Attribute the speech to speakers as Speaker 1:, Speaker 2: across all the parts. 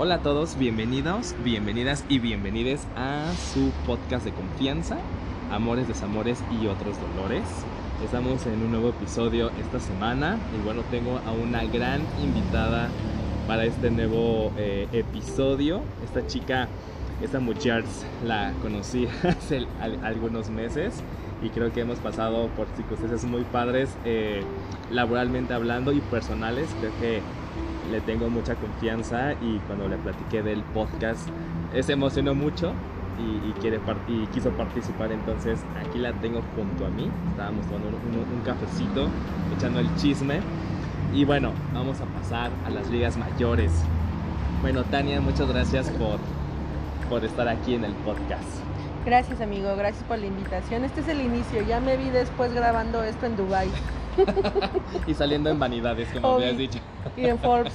Speaker 1: Hola a todos, bienvenidos, bienvenidas y bienvenides a su podcast de confianza, Amores, Desamores y otros dolores. Estamos en un nuevo episodio esta semana y bueno, tengo a una gran invitada para este nuevo eh, episodio. Esta chica, esta mujer, la conocí hace algunos meses y creo que hemos pasado por circunstancias muy padres, eh, laboralmente hablando y personales. Creo que le tengo mucha confianza y cuando le platiqué del podcast se emocionó mucho y, quiere quiso participar. Entonces aquí la tengo junto a mí. Estábamos tomando un, cafecito, echando el chisme. Y bueno, vamos a pasar a las ligas mayores. Bueno, Tania, muchas gracias por, por estar aquí en el podcast.
Speaker 2: Gracias, amigo. Gracias por la invitación. Este es el inicio. Ya me vi después grabando esto en Dubai.
Speaker 1: y saliendo en vanidades, como me has dicho.
Speaker 2: Y en Forbes.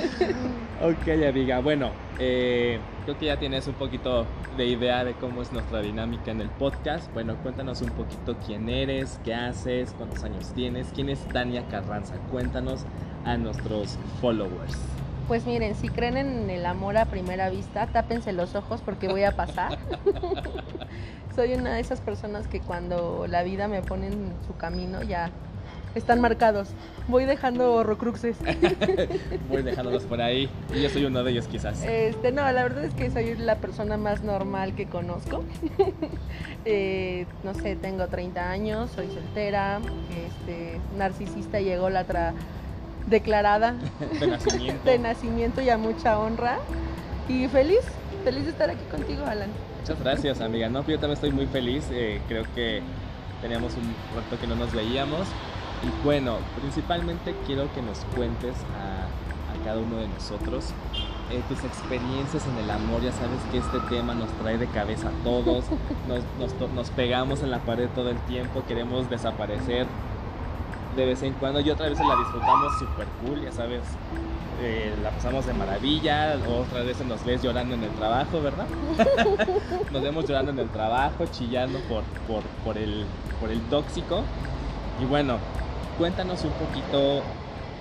Speaker 1: ok, amiga. Bueno, eh, creo que ya tienes un poquito de idea de cómo es nuestra dinámica en el podcast. Bueno, cuéntanos un poquito quién eres, qué haces, cuántos años tienes, quién es Tania Carranza. Cuéntanos a nuestros followers.
Speaker 2: Pues miren, si creen en el amor a primera vista, tápense los ojos porque voy a pasar. Soy una de esas personas que cuando la vida me pone en su camino ya están marcados. Voy dejando horrocruxes.
Speaker 1: Voy dejándolos por ahí. Y yo soy uno de ellos quizás.
Speaker 2: Este, no, la verdad es que soy la persona más normal que conozco. Eh, no sé, tengo 30 años, soy soltera, este, narcisista y ególatra declarada.
Speaker 1: de nacimiento.
Speaker 2: de nacimiento y a mucha honra. Y feliz, feliz de estar aquí contigo, Alan.
Speaker 1: Muchas gracias, amiga. No, yo también estoy muy feliz. Eh, creo que teníamos un rato que no nos veíamos y bueno, principalmente quiero que nos cuentes a, cada uno de nosotros eh, tus experiencias en el amor. Ya sabes que este tema nos trae de cabeza a todos, nos, pegamos en la pared todo el tiempo, queremos desaparecer de vez en cuando y otra vez la disfrutamos súper cool, ya sabes. Eh, la pasamos de maravilla, otras veces nos ves llorando en el trabajo, ¿verdad? nos vemos llorando en el trabajo, chillando por, por, por, el, por el tóxico. Y bueno, Cuéntanos un poquito,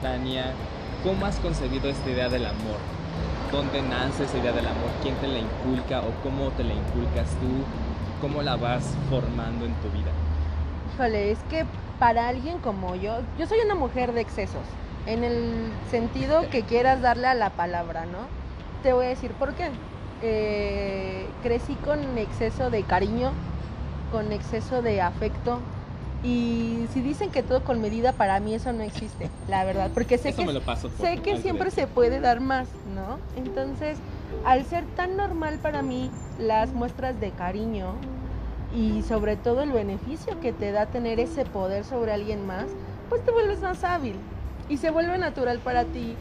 Speaker 1: Tania, ¿cómo has concebido esta idea del amor? ¿Dónde nace esa idea del amor? ¿Quién te la inculca o cómo te la inculcas tú? ¿Cómo la vas formando en tu vida?
Speaker 2: Híjole, es que para alguien como yo, yo soy una mujer de excesos, en el sentido que quieras darle a la palabra, ¿no? Te voy a decir por qué. Eh, crecí con exceso de cariño, con exceso de afecto, y si dicen que todo con medida, para mí eso no existe, la verdad. Porque sé que, sé que siempre se puede dar más, ¿no? Entonces, al ser tan normal para mí las muestras de cariño y sobre todo el beneficio que te da tener ese poder sobre alguien más, pues te vuelves más hábil y se vuelve natural para ti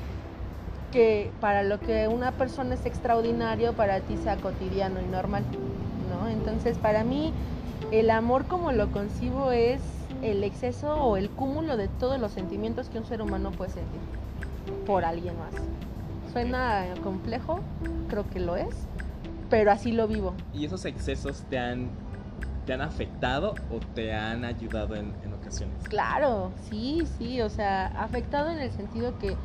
Speaker 2: que para lo que una persona es extraordinario, para ti sea cotidiano y normal, ¿no? Entonces, para mí el amor como lo concibo es el exceso o el cúmulo de todos los sentimientos que un ser humano puede sentir por alguien más. Suena complejo, creo que lo es, pero así lo vivo.
Speaker 1: ¿Y esos excesos te han, te han afectado o te han ayudado en, en ocasiones?
Speaker 2: Claro, sí, sí, o sea, afectado en el sentido que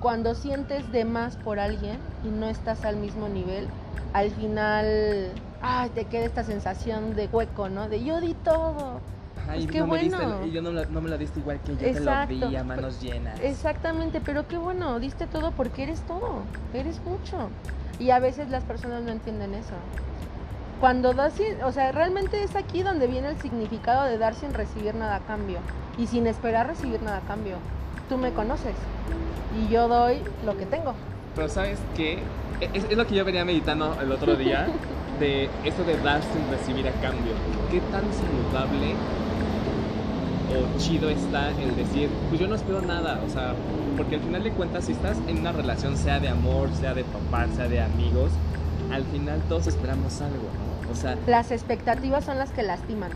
Speaker 2: cuando sientes de más por alguien y no estás al mismo nivel, al final ay, te queda esta sensación de hueco, ¿no? De yo di todo.
Speaker 1: Ay, pues qué bueno. y yo no, me la diste igual que yo te lo di a manos llenas.
Speaker 2: Exactamente, pero qué bueno, diste todo porque eres todo, eres mucho. Y a veces las personas no entienden eso. Cuando das, o sea, realmente es aquí donde viene el significado de dar sin recibir nada a cambio y sin esperar recibir nada a cambio. Tú me conoces y yo doy lo que tengo.
Speaker 1: Pero sabes qué, es, es lo que yo venía meditando el otro día. de eso de dar sin recibir a cambio. ¿Qué tan saludable o chido está el decir, pues yo no espero nada? O sea, porque al final de cuentas, si estás en una relación, sea de amor, sea de papá, sea de amigos, al final todos esperamos algo, ¿no? O sea...
Speaker 2: Las expectativas son las que lastiman.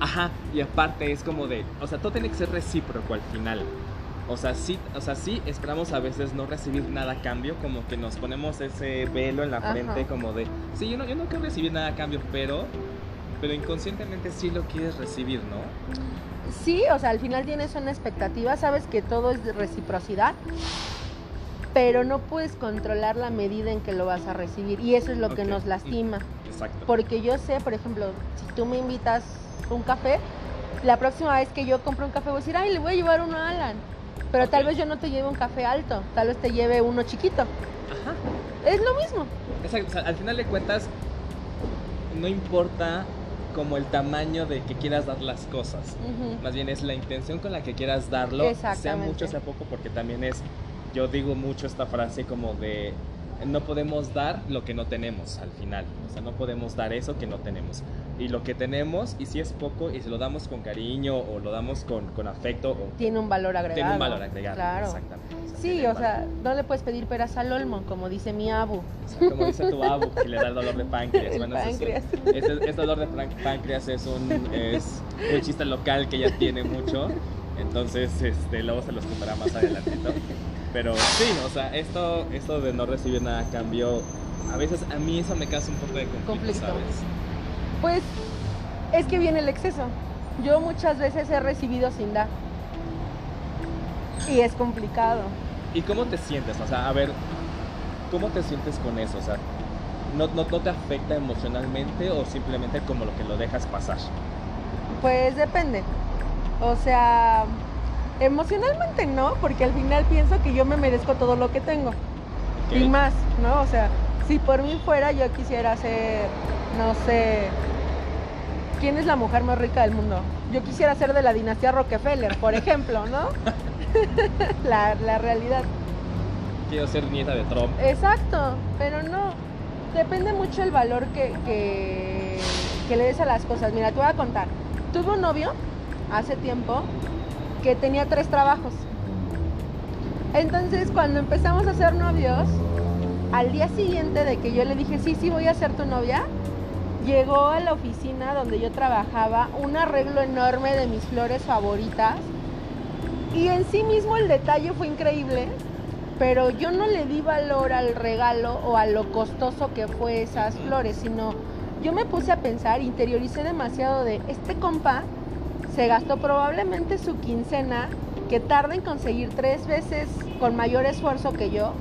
Speaker 1: Ajá, y aparte es como de, o sea, todo tiene que ser recíproco al final. O sea, sí, o sea, sí esperamos a veces no recibir nada a cambio, como que nos ponemos ese velo en la frente como de, sí, yo no, yo no quiero recibir nada a cambio, pero, pero inconscientemente sí lo quieres recibir, ¿no?
Speaker 2: Sí, o sea, al final tienes una expectativa, sabes que todo es de reciprocidad, pero no puedes controlar la medida en que lo vas a recibir y eso es lo que nos lastima.
Speaker 1: Exacto.
Speaker 2: Porque yo sé, por ejemplo, si tú me invitas un café, la próxima vez que yo compro un café voy a decir, ay, le voy a llevar uno a Alan. Pero tal vez yo no te lleve un café alto, tal vez te lleve uno chiquito.
Speaker 1: Ajá.
Speaker 2: Es lo mismo.
Speaker 1: Exacto, o sea, al final de cuentas, no importa como el tamaño de que quieras dar las cosas. Más bien es la intención con la que quieras darlo, sea mucho, sea poco, porque también es, yo digo mucho esta frase como de, no podemos dar lo que no tenemos al final, o sea, no podemos dar eso que no tenemos. Y lo que tenemos, y si es poco, y si lo damos con cariño o lo damos con, con afecto, o
Speaker 2: Tiene un valor agregado.
Speaker 1: tiene un valor agregado.
Speaker 2: Claro.
Speaker 1: Exactamente. O sea,
Speaker 2: Sí, o
Speaker 1: valor.
Speaker 2: sea, no le puedes pedir peras al olmo, como dice mi abu.
Speaker 1: O sea, como dice tu abu, que le da el dolor de páncreas. Bueno, ese es
Speaker 2: páncreas.
Speaker 1: Ese, ese dolor de páncreas es un, es un chiste local que ella tiene mucho. Entonces, este, luego se los contará más adelantito. Pero sí, o sea, esto, esto de no recibir nada a cambio, a veces a mí eso me causa un poco de conflicto,
Speaker 2: Conflicto.
Speaker 1: ¿sabes?
Speaker 2: Pues es que viene el exceso. Yo muchas veces he recibido sin dar. Y es complicado.
Speaker 1: ¿Y cómo te sientes? O sea, a ver, ¿cómo te sientes con eso? O sea, ¿no, no, no te afecta emocionalmente o simplemente como lo que lo dejas pasar?
Speaker 2: Pues depende. O sea, emocionalmente no, porque al final pienso que yo me merezco todo lo que tengo. Y más, ¿no? O sea, si por mí fuera yo quisiera ser, no sé, ¿quién es la mujer más rica del mundo? Yo quisiera ser de la dinastía Rockefeller, por ejemplo, ¿no? la, la realidad.
Speaker 1: Quiero ser nieta de Trump.
Speaker 2: Exacto, pero no. Depende mucho el valor que, que, que le des a las cosas. Mira, te voy a contar. Tuve un novio hace tiempo que tenía tres trabajos. Entonces, cuando empezamos a ser novios, al día siguiente de que yo le dije, sí, sí, voy a ser tu novia, llegó a la oficina donde yo trabajaba un arreglo enorme de mis flores favoritas. Y en sí mismo el detalle fue increíble, pero yo no le di valor al regalo o a lo costoso que fue esas flores, sino yo me puse a pensar, interioricé demasiado de este compa se gastó probablemente su quincena que tarda en conseguir tres veces con mayor esfuerzo que yo.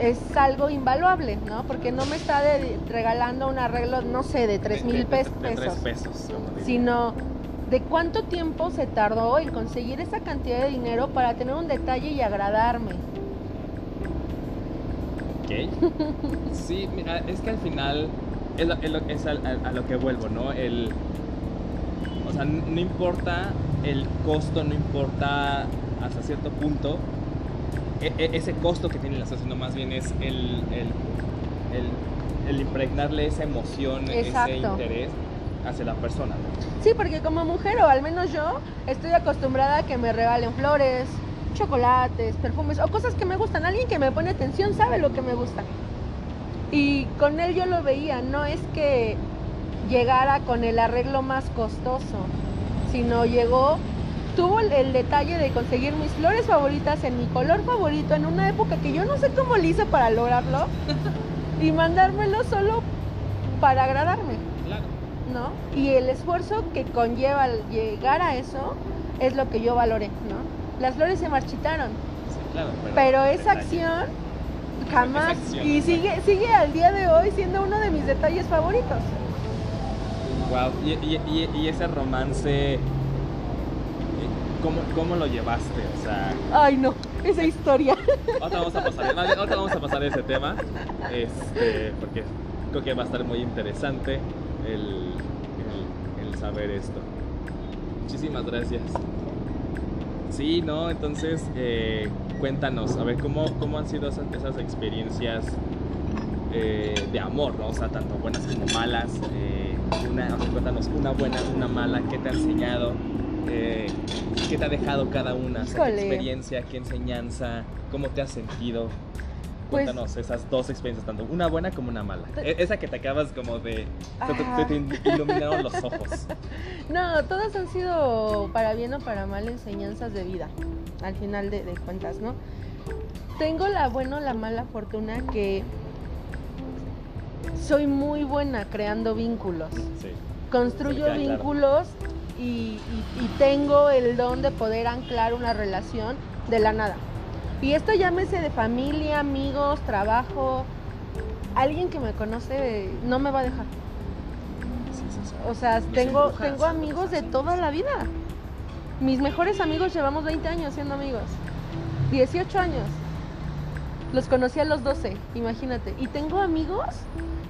Speaker 2: Es algo invaluable, ¿no? Porque no me está de- regalando un arreglo, no sé, de tres mil
Speaker 1: de- de- tres
Speaker 2: pesos
Speaker 1: pesos.
Speaker 2: sino de cuánto tiempo se tardó en conseguir esa cantidad de dinero para tener un detalle y agradarme.
Speaker 1: Ok. Sí, mira, es que al final es, lo- es lo- es al- al- a, lo que vuelvo, ¿no? El, sea, no importa el costo, no importa hasta cierto punto e- e- ese costo que tiene la cosas, sino más bien es el, el, el- el impregnarle esa emoción, ese
Speaker 2: Exacto.
Speaker 1: interés hacia la persona, ¿no?
Speaker 2: Sí, porque como mujer, o al menos yo, estoy acostumbrada a que me regalen flores, chocolates, perfumes o cosas que me gustan. Alguien que me pone atención sabe lo que me gusta. Y con él yo lo veía, no es que llegara con el arreglo más costoso, sino llegó, tuvo el, el detalle de conseguir mis flores favoritas en mi color favorito en una época que yo no sé cómo le hice para lograrlo y mandármelo solo para agradarme.
Speaker 1: Claro.
Speaker 2: ¿no? Y el esfuerzo que conlleva llegar a eso es lo que yo valoré, ¿no? Las flores se marchitaron,
Speaker 1: Sí, claro.
Speaker 2: pero esa
Speaker 1: detalle-
Speaker 2: acción jamás
Speaker 1: Esa acción,
Speaker 2: y sigue sigue al día de hoy siendo uno de mis detalles favoritos.
Speaker 1: Wow, y, y- y- y ese romance, eh, ¿cómo, ¿cómo lo llevaste? O sea,
Speaker 2: Ay, no, esa historia.
Speaker 1: ahorita vamos a pasar, ahorita vamos a pasar ese tema, este, porque creo que va a estar muy interesante el, el- el saber esto. Muchísimas gracias. Sí, ¿no? Entonces, eh, cuéntanos, a ver, ¿cómo, cómo han sido esas, esas experiencias eh, de amor, ¿no? O sea, tanto buenas como malas. eh, una, cuéntanos, una buena, una mala, ¿qué te ha enseñado? Eh, ¿Qué te ha dejado cada una? O sea, ¿Qué experiencia, qué enseñanza? ¿Cómo te has sentido?
Speaker 2: Pues-
Speaker 1: Cuéntanos esas dos experiencias, tanto una buena como una mala.
Speaker 2: Te-
Speaker 1: E- Esa que te acabas como de... te-
Speaker 2: Ah.
Speaker 1: te iluminaron los ojos.
Speaker 2: No, todas han sido para bien o para mal enseñanzas de vida, al final de, de cuentas, ¿no? Tengo la buena o la mala fortuna que soy muy buena creando vínculos.
Speaker 1: Sí.
Speaker 2: construyo
Speaker 1: claro.
Speaker 2: vínculos y, y- y tengo el don de poder anclar una relación de la nada. Y esto llámese de familia, amigos, trabajo. Alguien que me conoce no me va a dejar.
Speaker 1: Sí, sí, sí.
Speaker 2: O sea,
Speaker 1: Nos
Speaker 2: tengo, amigos de toda la vida. Mis mejores amigos llevamos 20 años siendo amigos. 18 años. Los conocí a los 12, imagínate. Y tengo amigos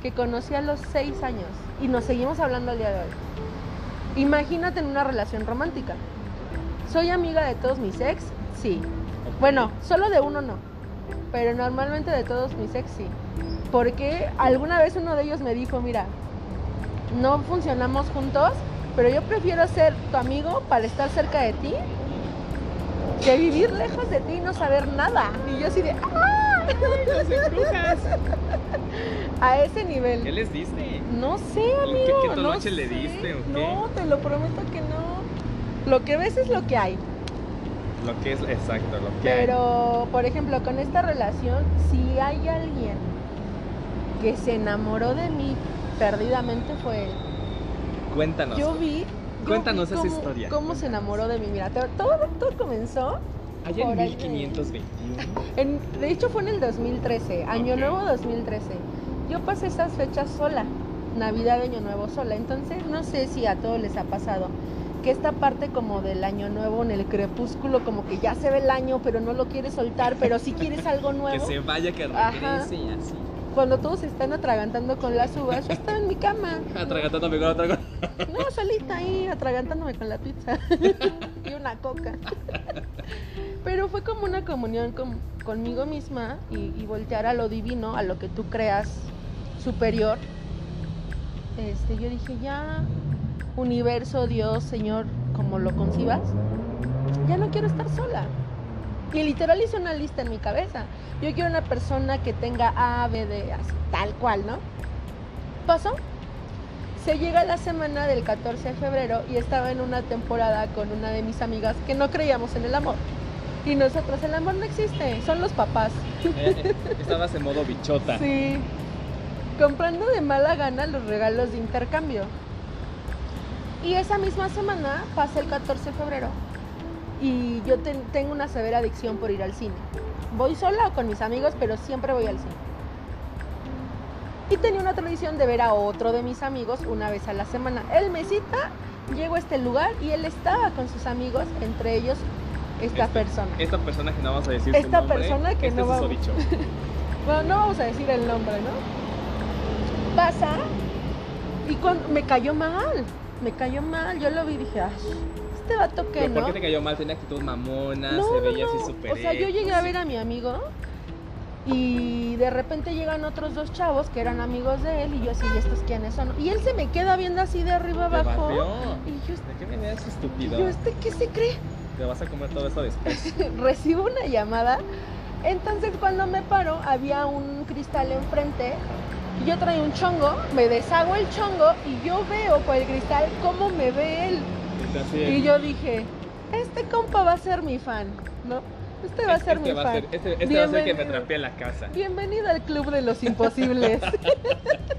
Speaker 2: que conocí a los 6 años. Y nos seguimos hablando al día de hoy. Imagínate en una relación romántica. ¿Soy amiga de todos mis ex? Sí. Bueno, solo de uno no. Pero normalmente de todos mis ex sí. Porque alguna vez uno de ellos me dijo, mira, no funcionamos juntos, pero yo prefiero ser tu amigo para estar cerca de ti que vivir lejos de ti y no saber nada. Y yo así de, ¡ah!
Speaker 1: Embrujas.
Speaker 2: A ese nivel.
Speaker 1: ¿Qué les diste?
Speaker 2: No sé,
Speaker 1: ¿Qué-
Speaker 2: amigo.
Speaker 1: qué
Speaker 2: no
Speaker 1: toloche le diste o qué?
Speaker 2: No, te lo prometo que no. Lo que ves es lo que hay.
Speaker 1: Lo que es exacto, lo que hay.
Speaker 2: Pero, por ejemplo, con esta relación, si hay alguien que se enamoró de mí perdidamente fue él.
Speaker 1: Cuéntanos.
Speaker 2: Yo vi. yo
Speaker 1: Cuéntanos
Speaker 2: vi
Speaker 1: esa
Speaker 2: cómo-
Speaker 1: historia.
Speaker 2: Cómo se enamoró de mí. Mira, todo, todo comenzó.
Speaker 1: Allá en
Speaker 2: por ahí de-
Speaker 1: 1521.
Speaker 2: en- de hecho, fue en el 2013, Año. Nuevo 2013. Yo pasé esas fechas sola, Navidad, Año Nuevo sola. Entonces, no sé si a todos les ha pasado que esta parte como del Año Nuevo en el crepúsculo, como que ya se ve el año, pero no lo quieres soltar, pero sí quieres algo
Speaker 1: Que
Speaker 2: nuevo.
Speaker 1: se vaya, que
Speaker 2: Ajá.
Speaker 1: regrese y así.
Speaker 2: Cuando todos se están atragantando con las uvas, yo estaba en mi cama.
Speaker 1: Atragantándome con otra cosa.
Speaker 2: No, solita ahí, atragantándome con la pizza coca. Pero fue como una comunión con- conmigo misma y, voltear a lo divino, a lo que tú creas superior. Este, yo dije, ya, universo, Dios, Señor, como lo concibas, ya no quiero estar sola. Y literal hice una lista en mi cabeza. Yo quiero una persona que tenga A, B, D, tal cual, ¿no? Pasó. Se llega la semana del 14 de febrero y estaba en una temporada con una de mis amigas que no creíamos en el amor. Y nosotros, el amor no existe, son los papás.
Speaker 1: Eh, Estabas en modo bichota.
Speaker 2: Sí. Comprando de mala gana los regalos de intercambio. Y esa misma semana pasa el 14 de febrero. Y yo ten- tengo una severa adicción por ir al cine. Voy sola o con mis amigos, pero siempre voy al cine. Y tenía una tradición de ver a otro de mis amigos una vez a la semana. Él me cita, llego a este lugar y él estaba con sus amigos, entre ellos esta
Speaker 1: Este-
Speaker 2: persona.
Speaker 1: Esta persona que no vamos a decir su
Speaker 2: Esta
Speaker 1: nombre,
Speaker 2: persona que
Speaker 1: este
Speaker 2: no vamos-. Bueno, no vamos a decir el nombre, ¿no? Pasa y cuando me cayó mal, me cayó mal, yo lo vi y dije, "Ay, este vato que
Speaker 1: ¿Pero
Speaker 2: no.
Speaker 1: ¿Por qué te cayó mal? Tenía actitud mamona,
Speaker 2: No,
Speaker 1: se veía
Speaker 2: no.
Speaker 1: así súper
Speaker 2: O sea, yo llegué a ver a mi amigo y de repente llegan otros dos chavos que eran amigos de él y yo así, ¿y estos quiénes son? Y él se me queda viendo así de arriba abajo. Y yo,
Speaker 1: ¿De qué ese
Speaker 2: y
Speaker 1: estúpido?
Speaker 2: yo, ¿este qué se cree?
Speaker 1: Te vas a comer todo eso después.
Speaker 2: recibo una llamada. Entonces cuando me paro había un cristal enfrente y yo traía un chongo, me deshago el chongo y yo veo por el cristal cómo me ve él. Y yo dije, este compa va a ser mi fan, ¿no? Este va a ser
Speaker 1: este
Speaker 2: mi
Speaker 1: va a
Speaker 2: fan.
Speaker 1: ser, este, este va a ser que me trapee la casa.
Speaker 2: Bienvenido al club de los imposibles.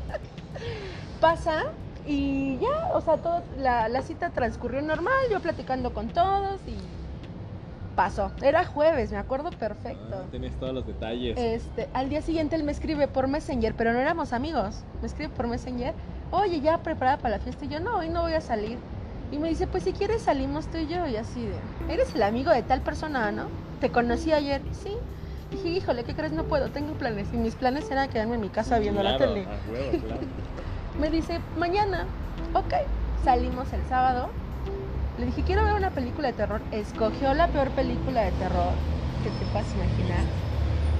Speaker 2: Pasa y ya, o sea, todo, la, la cita transcurrió normal, yo platicando con todos y pasó. Era jueves, me acuerdo perfecto.
Speaker 1: Ah, tienes todos los detalles.
Speaker 2: Este, al día siguiente él me escribe por Messenger, pero no éramos amigos. Me escribe por Messenger, oye, ya preparada para la fiesta. Y yo, no, hoy no voy a salir. Y me dice, pues si quieres salimos tú y yo. Y así de, eres el amigo de tal persona, ¿no? Te conocí ayer. Sí. Dije, híjole, ¿qué crees? No puedo, tengo planes. Y mis planes eran quedarme en mi casa viendo la tele.
Speaker 1: a huevo, claro.
Speaker 2: Me dice, mañana. Ok. Salimos el sábado. Le dije, quiero ver una película de terror. Escogió la peor película de terror que te puedas imaginar.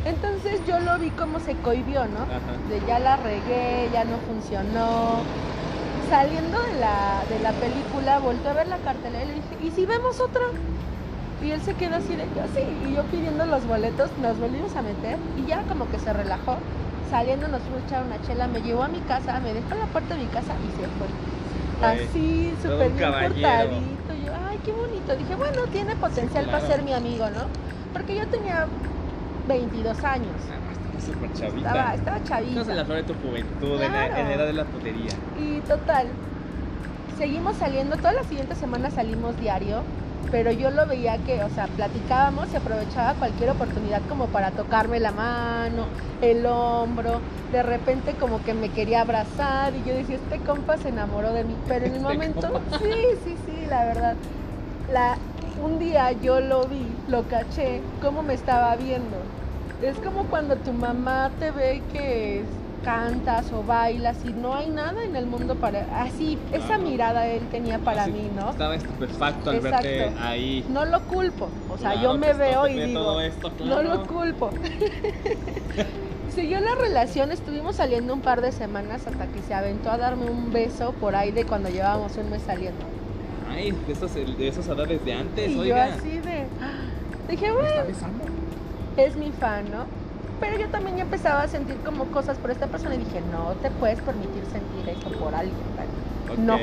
Speaker 2: Entonces yo lo vi como se cohibió, ¿no?
Speaker 1: Ajá.
Speaker 2: De ya la regué, ya no funcionó. Saliendo de la, de la película, volteé a ver la cartelera y le dije, ¿y si vemos otra? Y él se quedó así de, yo sí. Y yo pidiendo los boletos, nos volvimos a meter y ya como que se relajó. Saliendo nos fuimos a echar una chela, me llevó a mi casa, me dejó en la puerta de mi casa y se fue. Así, súper bien
Speaker 1: caballero.
Speaker 2: portadito. Yo, ay, qué bonito. Dije, bueno, tiene potencial
Speaker 1: claro.
Speaker 2: para ser mi amigo, ¿no? Porque yo tenía 22 años.
Speaker 1: Súper chavita.
Speaker 2: Estaba, estaba chavita.
Speaker 1: Estás en la flor de tu juventud, en, la, en la edad de la putería.
Speaker 2: Y total, seguimos saliendo, todas las siguientes semanas salimos diario. pero yo lo veía que, o sea, platicábamos y aprovechaba cualquier oportunidad como para tocarme la mano, el hombro, de repente como que me quería abrazar y yo decía, este compa se enamoró de mí, pero en el
Speaker 1: Este
Speaker 2: momento,
Speaker 1: compa.
Speaker 2: sí, sí, sí, la verdad. La, un día yo lo vi, lo caché, cómo me estaba viendo. Es como cuando tu mamá te ve que cantas o bailas y no hay nada en el mundo para... Así, esa mirada él tenía para
Speaker 1: Así,
Speaker 2: mí, ¿no?
Speaker 1: Estaba estupefacto al verte ahí.
Speaker 2: No lo culpo, o sea,
Speaker 1: Claro,
Speaker 2: yo me
Speaker 1: no
Speaker 2: veo y digo,
Speaker 1: todo esto,
Speaker 2: no
Speaker 1: claro.
Speaker 2: lo culpo. Siguió la relación, estuvimos saliendo un par de semanas hasta que se aventó a darme un beso por ahí de cuando llevábamos un mes saliendo.
Speaker 1: Ay, de esos, de esos edades de antes,
Speaker 2: y yo
Speaker 1: oiga.
Speaker 2: así de... Dije,
Speaker 1: ¿Me
Speaker 2: bueno? Es mi fan, ¿no? Pero yo también ya empezaba a sentir como cosas por esta persona y dije, no te puedes permitir sentir esto por alguien, ¿vale?
Speaker 1: Ok.
Speaker 2: No.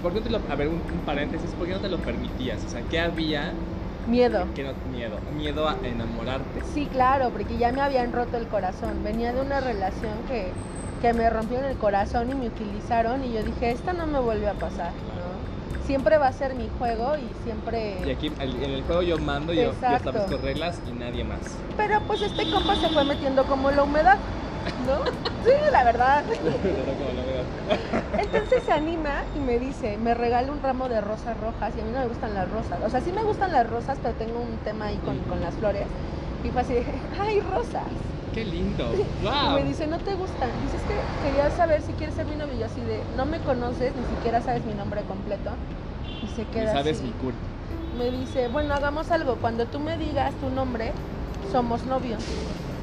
Speaker 1: ¿Por qué no te lo, a ver, un, un paréntesis, ¿por qué no te lo permitías? O sea, ¿qué había
Speaker 2: Miedo.
Speaker 1: que no miedo? Miedo a enamorarte.
Speaker 2: Sí, claro, porque ya me habían roto el corazón. Venía de una relación que, que me rompieron el corazón y me utilizaron y yo dije, esta no me vuelve a pasar, ¿no? Siempre va a ser mi juego y siempre...
Speaker 1: Y aquí en el juego yo mando, yo, yo establezco reglas y nadie más.
Speaker 2: Pero pues este compa se fue metiendo como la humedad, ¿no? Sí, la verdad. Entonces se anima y me dice, me regala un ramo de rosas rojas y a mí no me gustan las rosas. O sea, sí me gustan las rosas, pero tengo un tema ahí con, con las flores. Y fue así, de, ¡ay, rosas!
Speaker 1: ¡Qué lindo!
Speaker 2: Y me dice, ¿no te gustan? Dices que quería saber si quieres ser mi novio. Y yo así de, no me conoces, ni siquiera sabes mi nombre completo. Y se
Speaker 1: Y
Speaker 2: queda
Speaker 1: sabes
Speaker 2: así.
Speaker 1: mi cul.
Speaker 2: Me dice, bueno, hagamos algo. Cuando tú me digas tu nombre, somos novios.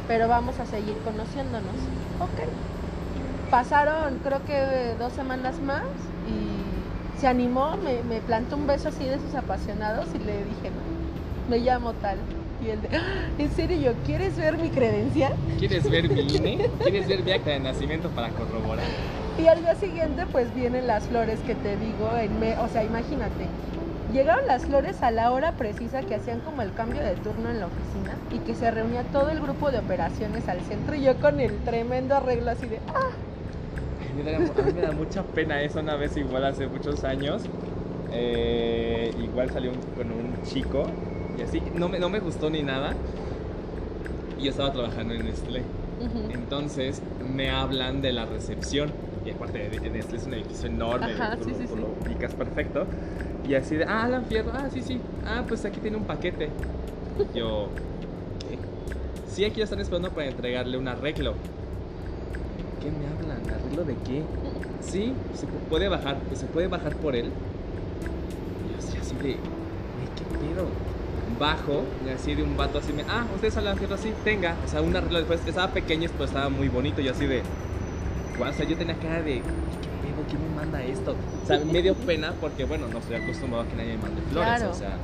Speaker 2: Pero vamos a seguir conociéndonos. Ok. Pasaron, creo que dos semanas más. Y se animó, me, me plantó un beso así de esos apasionados. Y le dije, me llamo tal. Y él de, "Ah, ¿en serio? yo, ¿Quieres ver mi credencial?
Speaker 1: ¿Quieres ver mi INE? ¿Quieres ver mi acta de nacimiento para corroborar?
Speaker 2: Y al día siguiente pues vienen las flores que te digo, en me- o sea, imagínate, llegaron las flores a la hora precisa que hacían como el cambio de turno en la oficina y que se reunía todo el grupo de operaciones al centro y yo con el tremendo arreglo así de, ah,
Speaker 1: A mí me da, a mí me da mucha pena eso una vez igual hace muchos años. eh, igual salió un- con un chico y así no me, no me gustó ni nada. Y yo estaba trabajando en Nestlé.
Speaker 2: ujú".
Speaker 1: Entonces me hablan de la recepción. Y aparte Nestlé es un edificio enorme,
Speaker 2: Ajá,
Speaker 1: tú
Speaker 2: sí,
Speaker 1: lo-
Speaker 2: sí,
Speaker 1: tú
Speaker 2: sí.
Speaker 1: lo ubicas perfecto. Y así de, ah, Alan Fierro, ah, sí, sí. Ah, pues aquí tiene un paquete. Yo, ¿qué? Sí, aquí lo están esperando para entregarle un arreglo. ¿Qué me hablan? ¿Arreglo de qué? Sí, se pu- puede bajar, pues se puede bajar por él. Y yo así, de, ¿qué pedo? Bajo, y así de un vato así me, ah, ustedes hablan fierro así, tenga. O sea, un arreglo después, estaba pequeño, pero estaba muy bonito. Y así de, o sea, yo tenía cara de, ¿qué pedo? ¿Quién me manda esto? O sea, me dio pena porque, bueno, no estoy acostumbrado a que nadie me mande flores,
Speaker 2: Claro.
Speaker 1: o sea.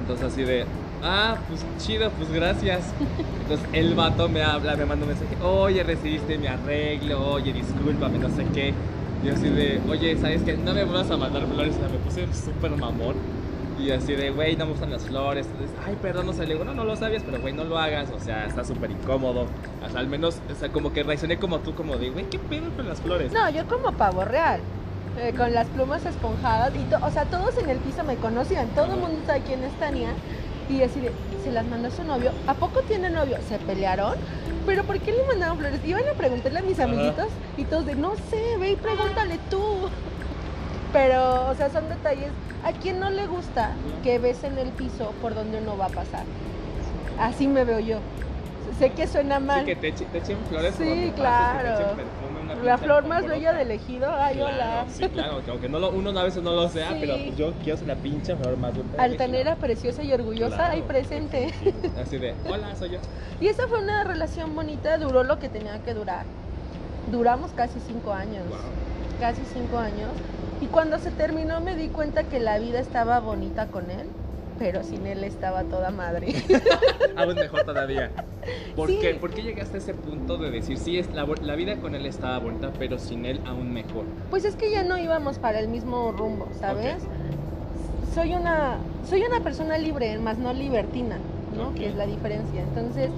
Speaker 1: Entonces así de, ah, pues chido, pues gracias. Entonces el vato me habla, me manda un mensaje, oye, recibiste mi arreglo, oye, discúlpame, no sé qué. Y yo así de, oye, ¿sabes qué? No me vuelvas a mandar flores, o sea, me puse súper mamón. Y así de, güey, no me gustan las flores. Entonces, ay, perdón, no sé, le digo, no, no lo sabías, pero güey, no lo hagas, o sea, está súper incómodo. O sea, al menos, o sea, como que reaccioné como tú, como de, güey, ¿qué pedo con las flores?
Speaker 2: No, yo como pavo real. eh, con las plumas esponjadas y to- o sea, todos en el piso me conocían, todo el mundo sabe quién es Tania y así de, se las mandó a su novio, ¿a poco tiene novio? ¿Se pelearon? ¿Pero por qué le mandaron flores? Iban a preguntarle a mis amiguitos y todos de, no sé, ve y pregúntale tú. Pero, o sea, son detalles. ¿A quién no le gusta que ves en el piso por donde uno va a pasar? Así me veo yo. Sé que suena mal.
Speaker 1: Sí, que te, te echen flores.
Speaker 2: Sí,
Speaker 1: donde pases, te
Speaker 2: claro.
Speaker 1: echen perfume, una
Speaker 2: La flor más bella del ejido, ay,
Speaker 1: Claro,
Speaker 2: hola.
Speaker 1: Sí, claro, que aunque no lo, uno a veces no lo sea,
Speaker 2: Sí.
Speaker 1: pero pues yo quiero ser la pinche flor más bonita.
Speaker 2: Altanera, preciosa y orgullosa,
Speaker 1: Claro.
Speaker 2: ahí presente.
Speaker 1: Así de, hola, soy yo.
Speaker 2: Y esa fue una relación bonita, duró lo que tenía que durar. Duramos casi cinco años,
Speaker 1: Wow.
Speaker 2: casi cinco años. Y cuando se terminó me di cuenta que la vida estaba bonita con él, pero sin él estaba toda madre.
Speaker 1: Aún mejor todavía. ¿Por
Speaker 2: Sí.
Speaker 1: qué? ¿Por qué llegaste a ese punto de decir, sí, es la, la vida con él estaba bonita, pero sin él aún mejor?
Speaker 2: Pues es que ya no íbamos para el mismo rumbo, ¿sabes? Soy una soy una persona libre, más no libertina, ¿no? Que es la diferencia. Entonces,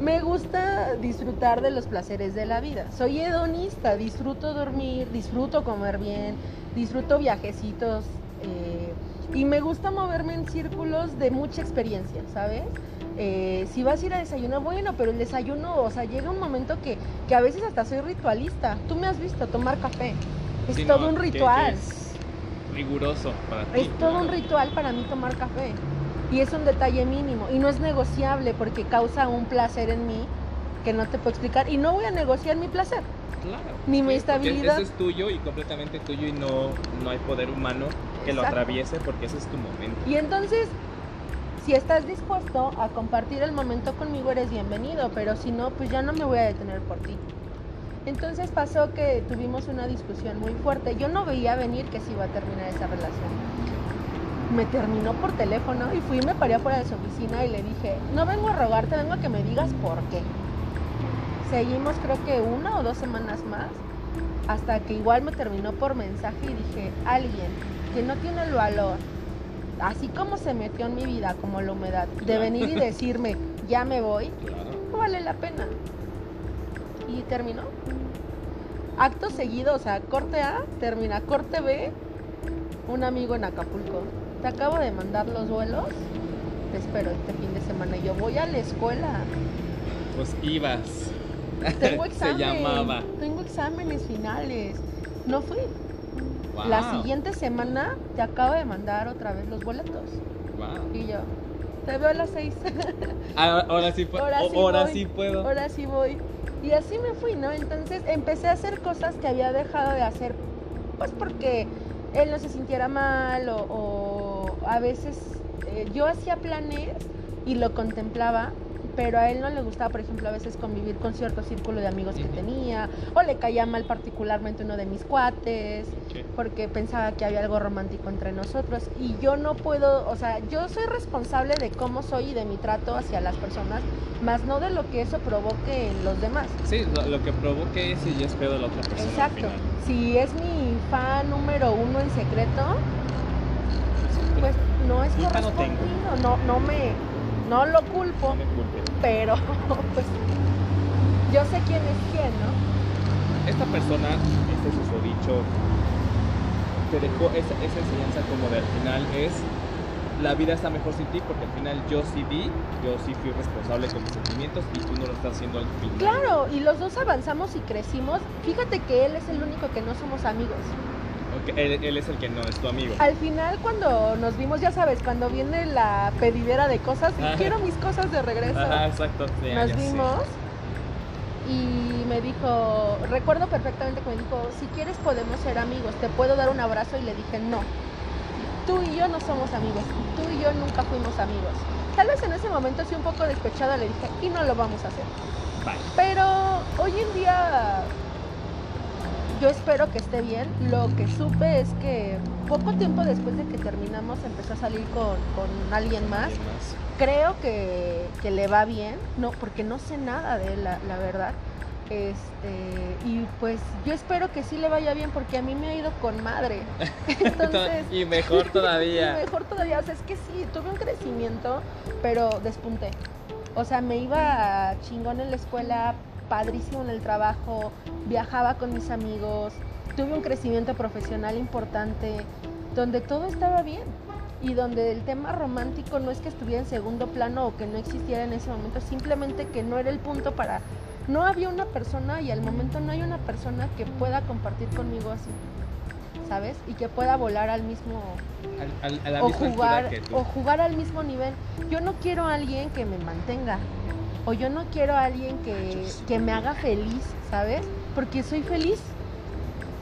Speaker 2: me gusta disfrutar de los placeres de la vida. Soy hedonista, disfruto dormir, disfruto comer bien, disfruto viajecitos. eh, Y me gusta moverme en círculos de mucha experiencia, ¿sabes? Eh, si vas a ir a desayunar, bueno, pero el desayuno, o sea, llega un momento que, que a veces hasta soy ritualista. Tú me has visto tomar café. Es todo
Speaker 1: no,
Speaker 2: un
Speaker 1: que- que
Speaker 2: ritual.
Speaker 1: es riguroso para ti.
Speaker 2: Es todo un ritual para mí tomar café. Y es un detalle mínimo. Y no es negociable porque causa un placer en mí que no te puedo explicar. Y no voy a negociar mi placer.
Speaker 1: Claro.
Speaker 2: Ni mi estabilidad.
Speaker 1: Eso es tuyo y completamente tuyo y no, no hay poder humano que lo
Speaker 2: Exacto.
Speaker 1: atraviese porque ese es tu momento.
Speaker 2: Y entonces, si estás dispuesto a compartir el momento conmigo, eres bienvenido. Pero si no, pues ya no me voy a detener por ti. Entonces pasó que tuvimos una discusión muy fuerte. Yo no veía venir que se iba a terminar esa relación. Me terminó por teléfono y fui y me paré afuera de su oficina y le dije, no vengo a rogarte, vengo a que me digas por qué. Seguimos creo que una o dos semanas más hasta que igual me terminó por mensaje y dije, alguien que no tiene el valor, así como se metió en mi vida como la humedad, de venir y decirme, ya me voy, no vale la pena. Y terminó. Acto seguido, o sea, corte A, termina corte B, un amigo en Acapulco. Te acabo de mandar los vuelos, te espero este fin de semana. Y yo voy a la escuela,
Speaker 1: Pues ibas.
Speaker 2: tengo
Speaker 1: Se
Speaker 2: examen,
Speaker 1: llamaba.
Speaker 2: tengo exámenes finales. No fui.
Speaker 1: Wow.
Speaker 2: La siguiente semana te acabo de mandar otra vez los boletos.
Speaker 1: Wow.
Speaker 2: Y yo, te veo a las seis.
Speaker 1: Ah, ahora sí,
Speaker 2: Ahora sí
Speaker 1: ahora
Speaker 2: voy.
Speaker 1: sí puedo.
Speaker 2: ahora sí voy. Y así me fui, ¿no? Entonces empecé a hacer cosas que había dejado de hacer, pues porque él no se sintiera mal o, o a veces eh, yo hacía planes y lo contemplaba, pero a él no le gustaba, por ejemplo, a veces convivir con cierto círculo de amigos que
Speaker 1: Ujú.
Speaker 2: tenía, o le caía mal particularmente uno de mis cuates, porque pensaba que había algo romántico entre nosotros y yo no puedo, o sea, yo soy responsable de cómo soy y de mi trato hacia las personas, más no de lo que eso provoque en los demás.
Speaker 1: Sí, lo, lo que provoque ese ya es pedo de la otra persona.
Speaker 2: Exacto. Si es mi fan número uno en secreto, no es
Speaker 1: Culpa no tengo.
Speaker 2: no, no me, no lo culpo,
Speaker 1: No me culpes.
Speaker 2: pero pues yo sé quién es quién, ¿no?
Speaker 1: Esta persona, este es su dicho, te dejó esa, esa enseñanza como de al final es la vida está mejor sin ti porque al final yo sí di, yo sí fui responsable con mis sentimientos y tú no lo estás haciendo al final.
Speaker 2: Claro, y los dos avanzamos y crecimos. Fíjate que él es el único que no somos amigos.
Speaker 1: Él, él es el que no es tu amigo.
Speaker 2: Al final cuando nos vimos, ya sabes, cuando viene la pedidera de cosas, y quiero mis cosas de regreso.
Speaker 1: Ajá, exacto. ya,
Speaker 2: nos vimos y me dijo, recuerdo perfectamente que me dijo, si quieres podemos ser amigos, te puedo dar un abrazo y le dije, no, tú y yo no somos amigos, tú y yo nunca fuimos amigos. Tal vez en ese momento sí un poco despechada le dije, y no lo vamos a hacer.
Speaker 1: Bye.
Speaker 2: Pero hoy en día yo espero que esté bien. Lo que supe es que poco tiempo después de que terminamos empezó a salir con, con alguien más. Creo que, que le va bien, no, porque no sé nada de él, la, la verdad. Este, y pues yo espero que sí le vaya bien porque a mí me ha ido con madre. Entonces,
Speaker 1: y mejor
Speaker 2: y
Speaker 1: todavía.
Speaker 2: mejor todavía, o sea, es que sí, tuve un crecimiento, pero despunté. O sea, me iba chingón en la escuela, padrísimo en el trabajo, viajaba con mis amigos, tuve un crecimiento profesional importante, donde todo estaba bien y donde el tema romántico no es que estuviera en segundo plano o que no existiera en ese momento, simplemente que no era el punto para... No había una persona y al momento no hay una persona que pueda compartir conmigo así, ¿sabes? Y que pueda volar al mismo
Speaker 1: Al- al- a la
Speaker 2: o
Speaker 1: misma
Speaker 2: jugar
Speaker 1: altura que tú.
Speaker 2: o jugar al mismo nivel. Yo no quiero a alguien que me mantenga o yo no quiero a alguien que, que me haga feliz, ¿sabes? Porque soy feliz.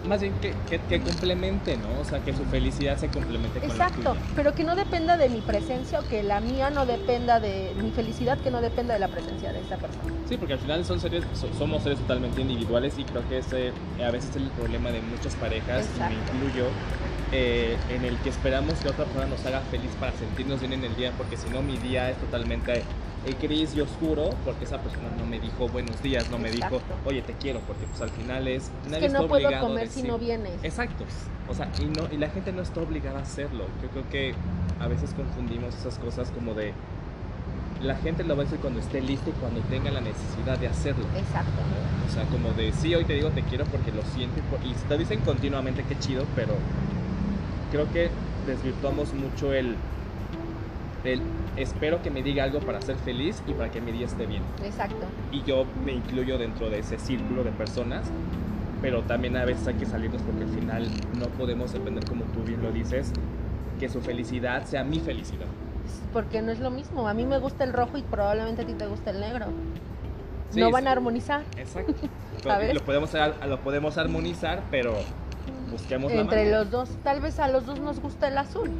Speaker 1: Más bien que, que, que complemente, ¿no? O sea, que su felicidad se complemente con la
Speaker 2: Exacto,
Speaker 1: tuya.
Speaker 2: pero que no dependa de mi presencia o que la mía no dependa de mi felicidad, que no dependa de la presencia de esta persona.
Speaker 1: Sí, porque al final son seres, so- somos seres totalmente individuales y creo que ese eh, a veces es el problema de muchas parejas, y me incluyo, eh, en el que esperamos que otra persona nos haga feliz para sentirnos bien en el día, porque si no mi día es totalmente gris y oscuro, porque esa persona no me dijo buenos días, no me dijo, oye, te quiero, porque pues al final es...
Speaker 2: Es
Speaker 1: nadie
Speaker 2: que
Speaker 1: está
Speaker 2: no puedo
Speaker 1: obligado a
Speaker 2: comer si
Speaker 1: decir-
Speaker 2: no vienes.
Speaker 1: Exacto. O sea, y, no, y la gente no está obligada a hacerlo. Yo creo que a veces confundimos esas cosas como de... La gente lo va a decir cuando esté lista y cuando tenga la necesidad de hacerlo.
Speaker 2: Exacto.
Speaker 1: O sea, como de sí, hoy te digo te quiero porque lo siento y, y te dicen continuamente que chido, pero creo que desvirtuamos mucho el, el espero que me diga algo para ser feliz y para que mi día esté bien.
Speaker 2: Exacto.
Speaker 1: Y yo me incluyo dentro de ese círculo de personas, pero también a veces hay que salirnos porque al final no podemos depender, como tú bien lo dices, que su felicidad sea mi felicidad.
Speaker 2: Porque no es lo mismo. A mí me gusta el rojo y probablemente a ti te gusta el negro.
Speaker 1: Sí,
Speaker 2: no
Speaker 1: sí.
Speaker 2: van a armonizar.
Speaker 1: Exacto.
Speaker 2: ¿Sabes?
Speaker 1: Lo podemos, lo podemos armonizar, pero busquemos la
Speaker 2: Entre los dos, tal vez a los dos nos gusta el azul.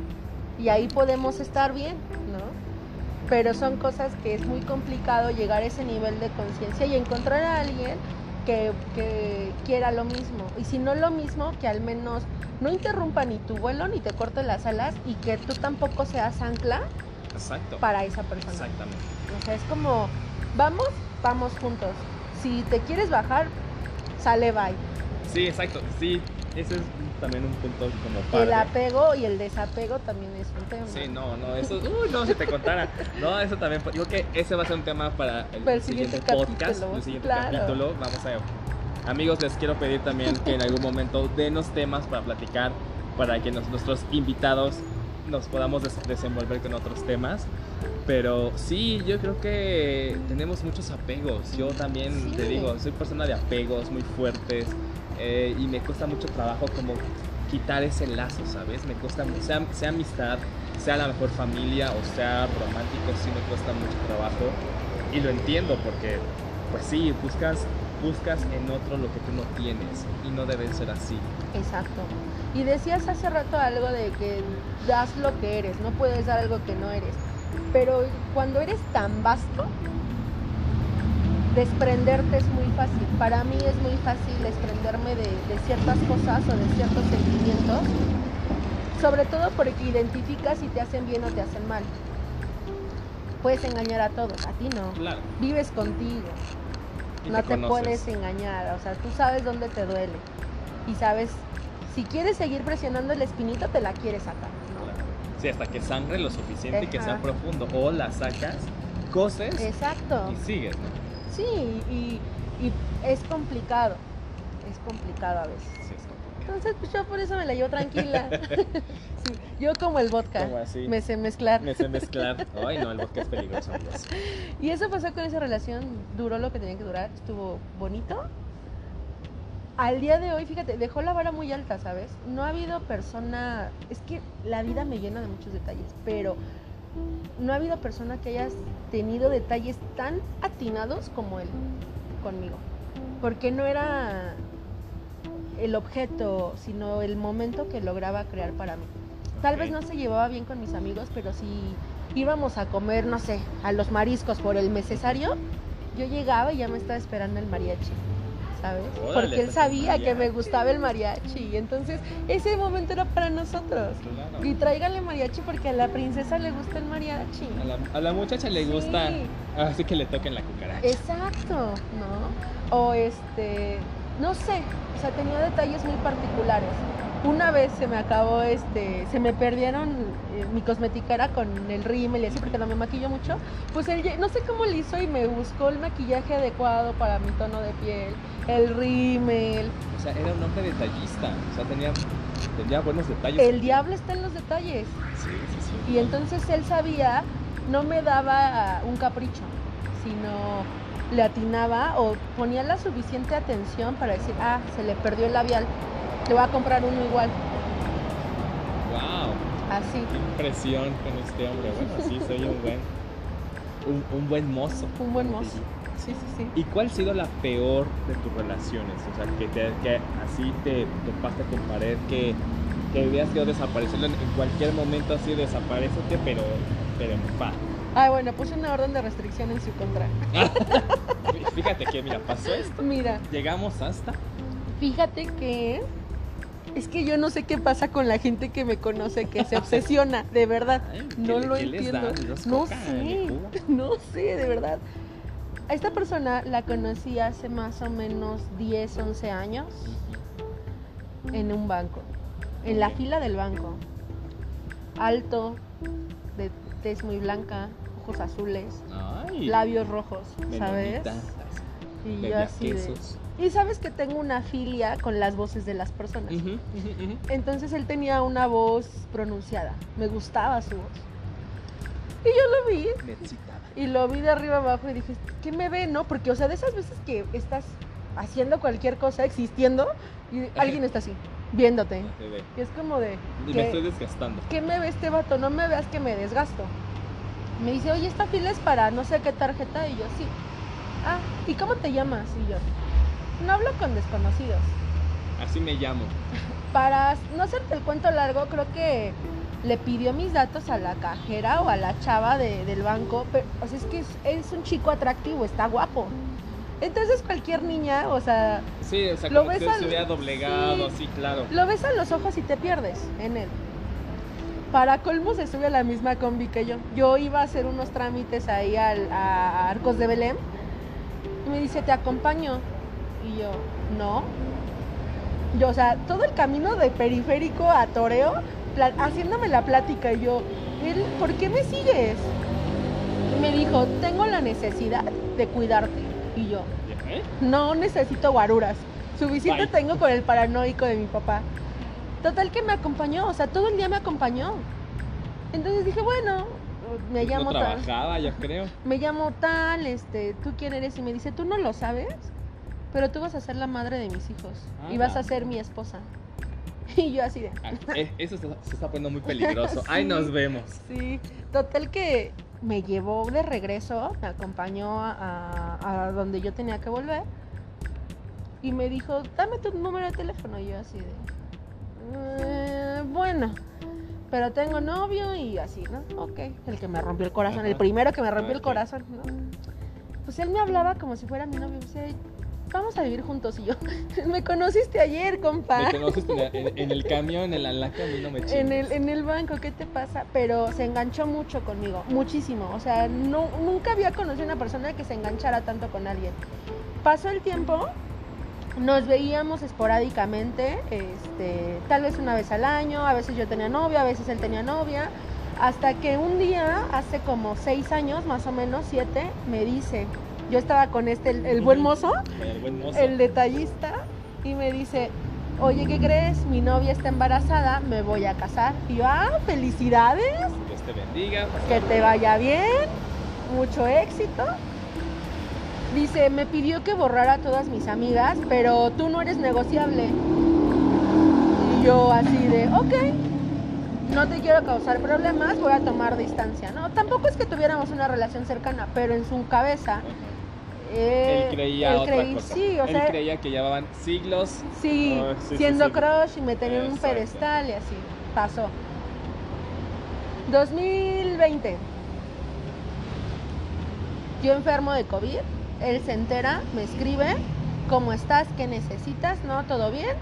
Speaker 2: Y ahí podemos estar bien. Pero son cosas que es muy complicado llegar a ese nivel de conciencia y encontrar a alguien que, que quiera lo mismo. Y si no lo mismo, que al menos no interrumpa ni tu vuelo ni te corte las alas y que tú tampoco seas ancla
Speaker 1: Exacto.
Speaker 2: para esa persona.
Speaker 1: Exactamente.
Speaker 2: O sea, es como, vamos, vamos juntos. Si te quieres bajar, sale bye.
Speaker 1: Sí, exacto. Sí, ese es también un punto como
Speaker 2: El
Speaker 1: padre.
Speaker 2: apego y el desapego también es un tema.
Speaker 1: Sí, no, no, eso, uy, no, si te contara. No, eso también, yo creo que ese va a ser un tema para el,
Speaker 2: Para el
Speaker 1: siguiente,
Speaker 2: siguiente
Speaker 1: podcast,
Speaker 2: capítulo,
Speaker 1: el siguiente
Speaker 2: claro.
Speaker 1: capítulo. Vamos a, amigos, les quiero pedir también que en algún momento denos temas para platicar, para que nos- nuestros invitados nos podamos des- desenvolver con otros temas. Pero sí, yo creo que tenemos muchos apegos. Yo también te
Speaker 2: Sí.
Speaker 1: digo, soy persona de apegos muy fuertes eh, y me cuesta mucho trabajo como quitar ese lazo, ¿sabes? Me cuesta, sea, sea amistad, sea la mejor familia o sea romántico, sí me cuesta mucho trabajo y lo entiendo porque, pues sí, buscas, buscas en otro lo que tú no tienes y no debe ser así.
Speaker 2: Exacto. Y decías hace rato algo de que das lo que eres, no puedes dar algo que no eres. Pero cuando eres tan vasto, desprenderte es muy fácil. Para mí es muy fácil desprenderme de, de ciertas cosas o de ciertos sentimientos, sobre todo porque identificas si te hacen bien o te hacen mal. Puedes engañar a todos, a ti no.
Speaker 1: Claro.
Speaker 2: Vives contigo,
Speaker 1: y
Speaker 2: no te,
Speaker 1: conoces.
Speaker 2: puedes engañar, o sea, tú sabes dónde te duele y sabes, si quieres seguir presionando el espinito, te la quieres sacar, ¿no?
Speaker 1: Claro. Sí, hasta que sangre lo suficiente y que sea profundo. O la sacas, coses
Speaker 2: Exacto,
Speaker 1: y sigues, ¿no?
Speaker 2: Sí, y, y es complicado, es complicado a veces.
Speaker 1: Sí, es complicado.
Speaker 2: Entonces, pues yo por eso me la llevo tranquila. Sí, yo como el vodka,
Speaker 1: Como así.
Speaker 2: me sé mezclar.
Speaker 1: Me sé mezclar. Ay, no, el vodka es peligroso, amigos.
Speaker 2: Y eso pasó con esa relación, duró lo que tenía que durar, estuvo bonito. Al día de hoy, fíjate, dejó la vara muy alta, ¿sabes? No ha habido persona, es que la vida me llena de muchos detalles, pero no ha habido persona que hayas tenido detalles tan atinados como él conmigo. Porque no era el objeto, sino el momento que lograba crear para mí. Tal vez no se llevaba bien con mis amigos, pero si íbamos a comer, no sé, a los mariscos por el necesario, yo llegaba y ya me estaba esperando el mariachi, ¿sabes?
Speaker 1: Órale,
Speaker 2: Porque él
Speaker 1: en
Speaker 2: sabía que me gustaba el mariachi, entonces ese momento era para nosotros.
Speaker 1: Claro.
Speaker 2: Y tráigale mariachi porque a la princesa le gusta el mariachi.
Speaker 1: A la, a la muchacha le
Speaker 2: Sí.
Speaker 1: gusta, así que le toquen la cucaracha.
Speaker 2: Exacto, ¿no? O este, no sé, o sea, tenía detalles muy particulares. Una vez se me acabó, este, se me perdieron eh, mi cosmetiquera con el rímel y así, porque no me maquillo mucho. Pues él, no sé cómo le hizo y me buscó el maquillaje adecuado para mi tono de piel, el rímel.
Speaker 1: O sea, era un hombre detallista. O sea, tenía, tenía buenos detalles.
Speaker 2: El diablo está en los detalles.
Speaker 1: Sí, sí, sí.
Speaker 2: Y entonces él sabía, no me daba un capricho, sino le atinaba o ponía la suficiente atención para decir, ah, se le perdió el labial, le voy a comprar uno igual,
Speaker 1: Wow,
Speaker 2: así,
Speaker 1: qué impresión con este hombre. Bueno, sí, soy un buen, un, un buen mozo.
Speaker 2: un buen mozo. Sí, sí, sí.
Speaker 1: ¿Y cuál ha sido la peor de tus relaciones? O sea, que, te- que así te topaste con pared, que, que hubieras quedado desaparecerlo en, en cualquier momento así, desaparecete, pero, pero en paz.
Speaker 2: Ay, bueno, puse una orden de restricción en su contra.
Speaker 1: Fíjate que, mira, pasó esto.
Speaker 2: Mira,
Speaker 1: Llegamos hasta.
Speaker 2: fíjate que es que yo no sé qué pasa con la gente que me conoce, que se obsesiona, de verdad.
Speaker 1: Ay, ¿qué
Speaker 2: No lo entiendo. No
Speaker 1: coca?
Speaker 2: sé. No sé, de verdad. A esta persona la conocí hace más o menos 10, 11 años en un banco, en la fila del banco. Alto, de tez muy blanca, ojos azules,
Speaker 1: Ay,
Speaker 2: labios rojos, ¿sabes?
Speaker 1: menonita,
Speaker 2: Y yo
Speaker 1: bebía
Speaker 2: así de,
Speaker 1: quesos.
Speaker 2: Y sabes que tengo una filia con las voces de las personas. Entonces él tenía una voz pronunciada. Me gustaba su voz. Y yo lo vi. Y lo vi de arriba abajo y dije, ¿qué me ve, no? Porque, o sea, de esas veces que estás haciendo cualquier cosa, existiendo, y alguien está así, viéndote. Y es como de,
Speaker 1: Y
Speaker 2: ¿qué,
Speaker 1: me estoy desgastando.
Speaker 2: ¿qué me ve este vato? No me veas que me desgasto. Me dice, oye, esta fila es para no sé qué tarjeta. Y yo, sí. Ah, ¿y cómo te llamas? Y yo, no hablo con desconocidos.
Speaker 1: Así me llamo.
Speaker 2: Para no hacerte el cuento largo, creo que le pidió mis datos a la cajera o a la chava de- del banco. Pero, o sea, es que es, es un chico atractivo, está guapo. Entonces cualquier niña, o sea,
Speaker 1: Sí, o sea,
Speaker 2: Lo
Speaker 1: como
Speaker 2: ves
Speaker 1: que
Speaker 2: al-
Speaker 1: se hubiera doblegado,
Speaker 2: sí.
Speaker 1: sí, claro.
Speaker 2: lo ves a los ojos y te pierdes en él. Para colmo se sube a la misma combi que yo. Yo iba a hacer unos trámites ahí al- a Arcos de Belén. Y me dice, te acompaño. Y yo, no. Yo, o sea, todo el camino de periférico a Toreo, haciéndome la plática. Y yo, "Él, ¿por qué me sigues? Y me dijo, tengo la necesidad de cuidarte. Y yo, no necesito guaruras. Suficiente
Speaker 1: Bye.
Speaker 2: tengo con el paranoico de mi papá. Total que me acompañó, o sea, todo el día me acompañó. Entonces dije, bueno, me
Speaker 1: Pues
Speaker 2: llamo
Speaker 1: no
Speaker 2: tal.
Speaker 1: trabajaba, yo creo.
Speaker 2: Me llamo tal, este, ¿tú quién eres? Y me dice, tú no lo sabes, pero tú vas a ser la madre de mis hijos. y vas
Speaker 1: Ah.
Speaker 2: a ser mi esposa. Y yo así de,
Speaker 1: Ah, eh, Eso se, se está poniendo muy peligroso. Ahí
Speaker 2: Sí.
Speaker 1: nos vemos.
Speaker 2: Sí, total que me llevó de regreso, me acompañó a, donde yo tenía que volver y me dijo, dame tu número de teléfono. Y yo así de, "Eh, bueno, pero tengo novio y así, ¿no? Ok, el que me rompió el corazón, el primero que me rompió el corazón, ¿no? Pues él me hablaba como si fuera mi novio, o sea, vamos a vivir juntos y yo, me conociste ayer, compa.
Speaker 1: Me conociste en, en- en el camión, en la, en la camino me
Speaker 2: En
Speaker 1: chingas.
Speaker 2: el, en el banco, ¿qué te pasa? Pero se enganchó mucho conmigo, muchísimo. O sea, no, nunca había conocido a una persona que se enganchara tanto con alguien. Pasó el tiempo, nos veíamos esporádicamente, este, tal vez una vez al año, a veces yo tenía novia, a veces él tenía novia, hasta que un día, hace como seis años, más o menos, siete, me dice, yo estaba con este, el, el buen mozo,
Speaker 1: El buen mozo.
Speaker 2: el detallista y me dice, oye, ¿qué crees? Mi novia está embarazada, me voy a casar. Y yo, ah, felicidades,
Speaker 1: Dios te bendiga.
Speaker 2: que te vaya bien, mucho éxito. Dice, me pidió que borrara a todas mis amigas, pero tú no eres negociable. Y yo así de, ok, no te quiero causar problemas, voy a tomar distancia, ¿no? Tampoco es que tuviéramos una relación cercana, pero en su cabeza... eh,
Speaker 1: Él creía
Speaker 2: él
Speaker 1: otra
Speaker 2: creí-
Speaker 1: cosa.
Speaker 2: Sí, o
Speaker 1: Él
Speaker 2: sea,
Speaker 1: creía que llevaban siglos.
Speaker 2: Sí,
Speaker 1: Ah, sí,
Speaker 2: siendo
Speaker 1: sí.
Speaker 2: crush y me tenían un pedestal y así. Pasó. 2020. Yo enfermo de COVID. Él se entera, me escribe. ¿Cómo estás? ¿Qué necesitas? ¿No? ¿Todo bien?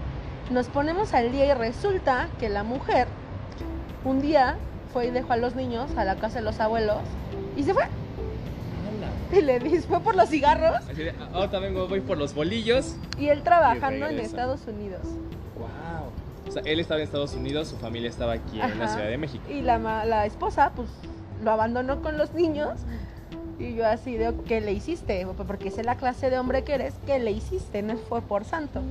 Speaker 2: Nos ponemos al día y resulta que la mujer un día fue y dejó a los niños a la casa de los abuelos y se fue. Y dice, fue por los cigarros
Speaker 1: Así de, "Ah, ahora también voy por los bolillos.
Speaker 2: y él trabajando en
Speaker 1: regresa.
Speaker 2: Estados Unidos.
Speaker 1: Wow. O sea, él estaba en Estados Unidos, su familia estaba aquí en la. Ciudad de México.
Speaker 2: Y la, la esposa, pues, lo abandonó con los niños. Y yo así de, ¿qué le hiciste? Porque sé la clase de hombre que eres, ¿qué le hiciste? No fue por santo.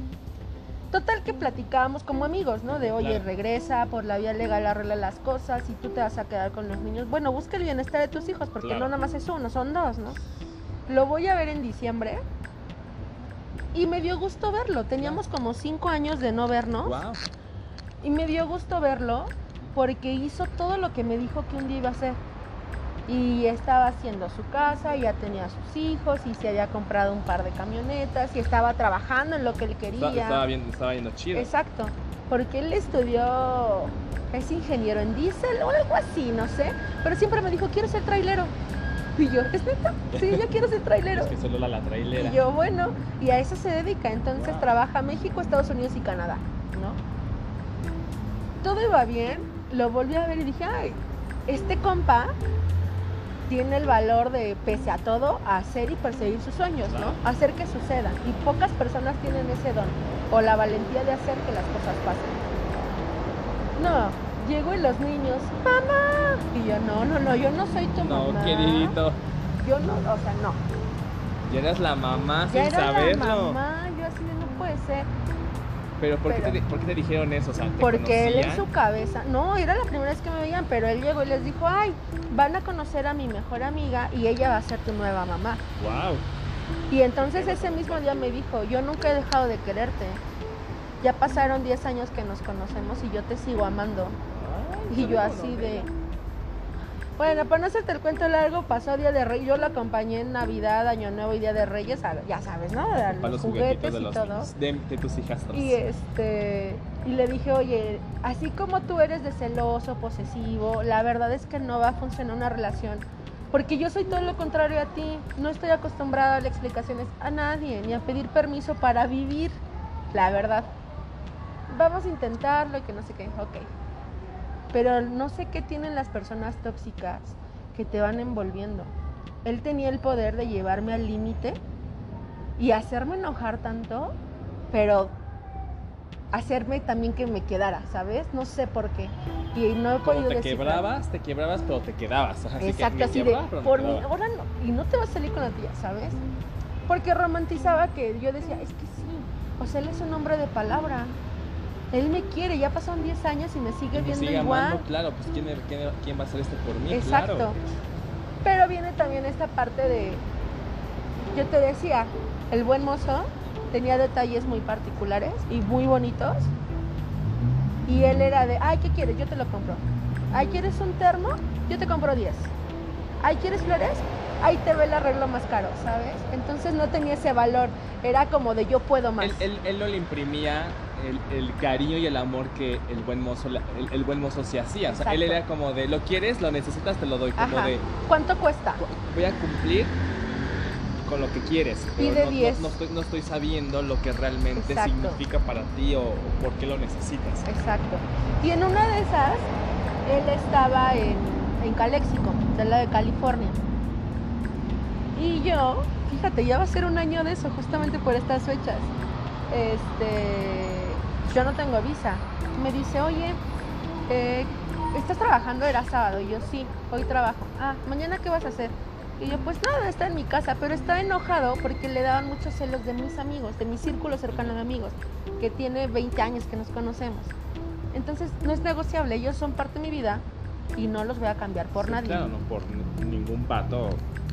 Speaker 2: Total que platicábamos como amigos, ¿no? De, oye, regresa, por la vía legal arregla las cosas y tú te vas a quedar con los niños. Bueno, busca el bienestar de tus hijos, porque
Speaker 1: Claro.
Speaker 2: no nada más es uno, son dos, ¿no? Lo voy a ver en diciembre. Y me dio gusto verlo. Teníamos como cinco años de no vernos.
Speaker 1: Wow.
Speaker 2: Y me dio gusto verlo porque hizo todo lo que me dijo que un día iba a hacer. Y estaba haciendo su casa, ya tenía sus hijos, y se había comprado un par de camionetas, y estaba trabajando en lo que él quería.
Speaker 1: Estaba, estaba viendo, estaba viendo chido.
Speaker 2: Exacto, porque él estudió, es ingeniero en diésel o algo así, no sé, pero siempre me dijo, quiero ser trailero. Y yo, ¿es neta? Sí, yo quiero ser trailero.
Speaker 1: Es que solo la, la trailera.
Speaker 2: Y yo, bueno, y a eso se dedica. Entonces
Speaker 1: Wow.
Speaker 2: trabaja México, Estados Unidos y Canadá, ¿no? Todo iba bien, lo volví a ver y dije, ay, este compa tiene el valor de, pese a todo, hacer y perseguir sus sueños. ¿no? Hacer que suceda. Y pocas personas tienen ese don o la valentía de hacer que las cosas pasen. No, llegó y los niños, mamá. Y yo, no, no, no, yo no soy tu
Speaker 1: No,
Speaker 2: mamá.
Speaker 1: queridito.
Speaker 2: Yo no, o sea, no.
Speaker 1: Ya eras la mamá
Speaker 2: Ya
Speaker 1: sin
Speaker 2: era
Speaker 1: saberlo.
Speaker 2: la mamá, yo así sé.
Speaker 1: Pero ¿por, Qué, te, por qué te dijeron eso? O sea, ¿te
Speaker 2: Porque él en su cabeza, no, era la primera vez que me veían, pero él llegó y les dijo, ay, van a conocer a mi mejor amiga y ella va a ser tu nueva mamá.
Speaker 1: Wow.
Speaker 2: Y entonces ese mismo día me dijo, yo nunca he dejado de quererte. Ya pasaron 10 años que nos conocemos y yo te sigo amando. Y yo así de... Bueno, para no hacerte el cuento largo, pasó Día de Reyes, yo lo acompañé en Navidad, Año Nuevo y Día de Reyes, ya sabes, ¿no?
Speaker 1: Para
Speaker 2: los
Speaker 1: los
Speaker 2: juguetes
Speaker 1: de
Speaker 2: y
Speaker 1: los
Speaker 2: todo.
Speaker 1: niños, de, de tus hijastros.
Speaker 2: Y este y le dije, oye, así como tú eres de celoso, posesivo, la verdad es que no va a funcionar una relación. Porque yo soy todo lo contrario a ti. No estoy acostumbrada a darle explicaciones a nadie, ni a pedir permiso para vivir. La verdad. Vamos a intentarlo y que no sé qué. Ok. Pero no sé qué tienen las personas tóxicas que te van envolviendo. Él tenía el poder de llevarme al límite y hacerme enojar tanto, pero hacerme también que me quedara, ¿sabes? No sé por qué. Y no he
Speaker 1: Como
Speaker 2: podido
Speaker 1: te quebrabas, te quebrabas, pero te quedabas. Así
Speaker 2: Exacto, así de, por mi, ahora no, y no te vas a salir con la tía, ¿sabes? Porque romantizaba que yo decía, es que sí, o sea, él es un hombre de palabra. Él me quiere, ya pasaron 10 años y me sigue
Speaker 1: Y me
Speaker 2: viendo
Speaker 1: sigue
Speaker 2: igual.
Speaker 1: amando, claro, pues ¿quién, quién, quién va a hacer esto por mí?
Speaker 2: Exacto.
Speaker 1: Claro.
Speaker 2: Pero viene también esta parte de, yo te decía, el buen mozo tenía detalles muy particulares y muy bonitos. Y él era de, ay, ¿qué quieres? Yo te lo compro. Ay, ¿quieres un termo? Yo te compro 10. Ay, ¿quieres flores? Ahí te ve el arreglo más caro, ¿sabes? Entonces no tenía ese valor. Era como de yo puedo más.
Speaker 1: Él, él, él no le imprimía el, el cariño y el amor que el buen mozo el, el buen mozo se hacía. O sea, él era como de lo quieres, lo necesitas, te lo doy. Como
Speaker 2: Ajá.
Speaker 1: de
Speaker 2: ¿Cuánto cuesta?
Speaker 1: voy a cumplir con lo que quieres. Pero
Speaker 2: Pide
Speaker 1: no, no-
Speaker 2: 10.
Speaker 1: No, estoy, no estoy sabiendo lo que realmente
Speaker 2: Exacto.
Speaker 1: significa para ti o, o por qué lo necesitas.
Speaker 2: Exacto. Y en una de esas, él estaba en, en Calexico, del lado de California. Y yo, fíjate, ya va a ser un año de eso, justamente por estas fechas. Este, yo no tengo visa. Me dice, oye, eh, ¿estás trabajando? Era sábado. Y yo, sí, hoy trabajo. Ah, ¿mañana qué vas a hacer? Y yo, pues nada, está en mi casa, pero está enojado porque le daban muchos celos de mis amigos, de mi círculo cercano de amigos, que tiene 20 años que nos conocemos. Entonces, no es negociable, ellos son parte de mi vida y no los voy a cambiar por
Speaker 1: Sí,
Speaker 2: nadie.
Speaker 1: Claro, no por ningún pato.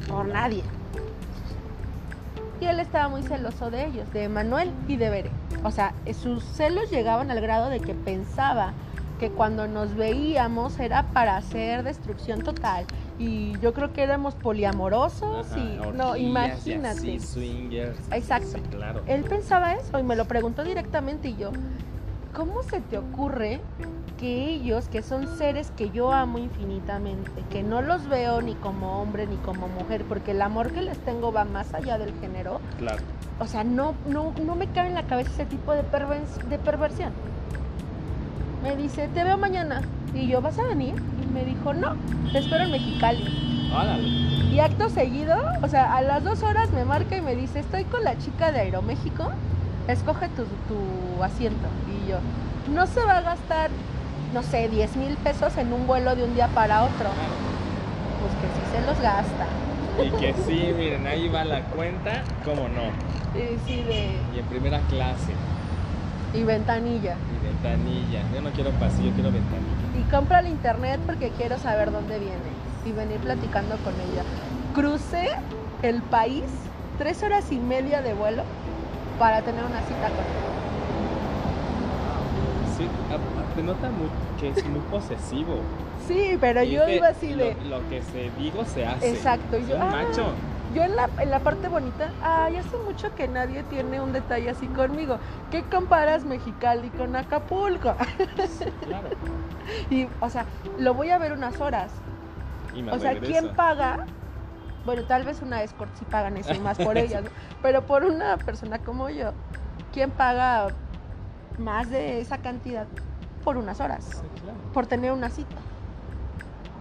Speaker 2: Por nadie. Y él estaba muy celoso de ellos, de Manuel y de Bere. O sea, sus celos llegaban al grado de que pensaba que cuando nos veíamos era para hacer destrucción total. Y yo creo que éramos poliamorosos
Speaker 1: Ajá,
Speaker 2: y
Speaker 1: orgías
Speaker 2: no,
Speaker 1: y
Speaker 2: imagínate.
Speaker 1: así, swingers.
Speaker 2: Exacto.
Speaker 1: Sí, claro.
Speaker 2: Él pensaba eso y me lo preguntó directamente y yo, ¿cómo se te ocurre que ellos, que son seres que yo amo infinitamente, que no los veo ni como hombre ni como mujer, porque el amor que les tengo va más allá del género,
Speaker 1: Claro.
Speaker 2: o sea, no, no, no me cabe en la cabeza ese tipo de, pervers- de perversión. Me dice, te veo mañana. Y yo, ¿vas a venir? Y me dijo, no, te espero en Mexicali.
Speaker 1: Órale.
Speaker 2: Y acto seguido, o sea, a las dos horas me marca y me dice, estoy con la chica de Aeroméxico, escoge tu, tu asiento. Y yo, no se va a gastar, no sé, 10 mil pesos en un vuelo de un día para otro.
Speaker 1: Claro.
Speaker 2: Pues que sí se los gasta.
Speaker 1: Y que sí, miren, ahí va la cuenta, cómo no.
Speaker 2: Y sí, de...
Speaker 1: Y en primera clase,
Speaker 2: Y ventanilla.
Speaker 1: y ventanilla. Yo no quiero pasillo, quiero ventanilla.
Speaker 2: Y compra el internet porque quiero saber dónde viene. Y venir platicando con ella. Crucé el país, tres horas y media de vuelo, para tener una cita con él.
Speaker 1: Sí, te nota que es muy posesivo.
Speaker 2: Sí, pero
Speaker 1: Y
Speaker 2: yo iba así de...
Speaker 1: Lo, que se digo se hace.
Speaker 2: Exacto,
Speaker 1: Es
Speaker 2: yo,
Speaker 1: un
Speaker 2: ah,
Speaker 1: macho.
Speaker 2: Yo en la, en la parte bonita, ay, hace mucho que nadie tiene un detalle así conmigo. ¿Qué comparas Mexicali con Acapulco?
Speaker 1: Claro.
Speaker 2: y, o sea, lo voy a ver unas horas.
Speaker 1: Y me
Speaker 2: O sea. ¿quién paga? Bueno, tal vez una escort sí pagan eso y más por ellas, ¿no? pero por una persona como yo, ¿quién paga más de esa cantidad por unas horas?
Speaker 1: Sí, claro.
Speaker 2: por tener una cita.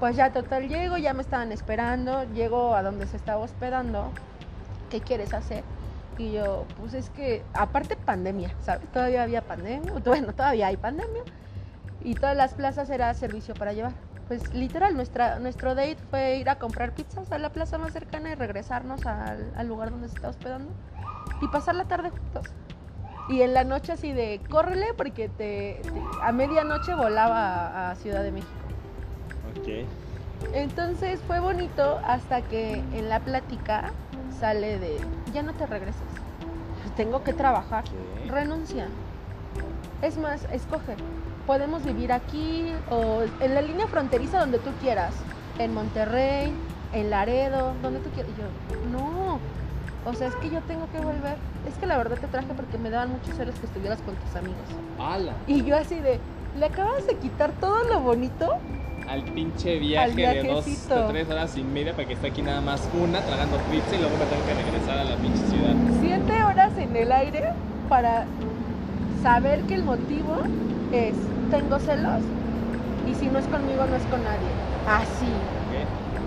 Speaker 2: Pues ya total llego, ya me estaban esperando, llego a donde se estaba hospedando. ¿Qué quieres hacer? Y yo, pues es que, aparte pandemia, ¿sabes? Todavía había pandemia, bueno, todavía hay pandemia. Y todas las plazas era servicio para llevar. Pues literal, nuestra, nuestro date fue ir a comprar pizzas a la plaza más cercana y regresarnos al, al lugar donde se estaba hospedando y pasar la tarde juntos. Y en la noche así de, córrele porque te, te- a medianoche volaba a, a Ciudad de México.
Speaker 1: Ok.
Speaker 2: Entonces fue bonito hasta que en la plática sale de, ya no te regreses, tengo que trabajar, renuncia. Es más, escoge, podemos vivir aquí o en la línea fronteriza donde tú quieras, en Monterrey, en Laredo, donde tú quieras. Y yo, no, o sea, es que yo tengo que volver. Es que la verdad te traje porque me daban muchos celos que estuvieras con tus amigos.
Speaker 1: ¡Hala!
Speaker 2: Y yo así de, le acabas de quitar todo lo bonito
Speaker 1: Al pinche viaje de dos, de tres horas y media para que esté aquí nada más una tragando pizza y luego me tengo que regresar a la pinche ciudad.
Speaker 2: siete horas en el aire para saber que el motivo es tengo celos y si no es conmigo no es con nadie. Así.
Speaker 1: ¿Qué?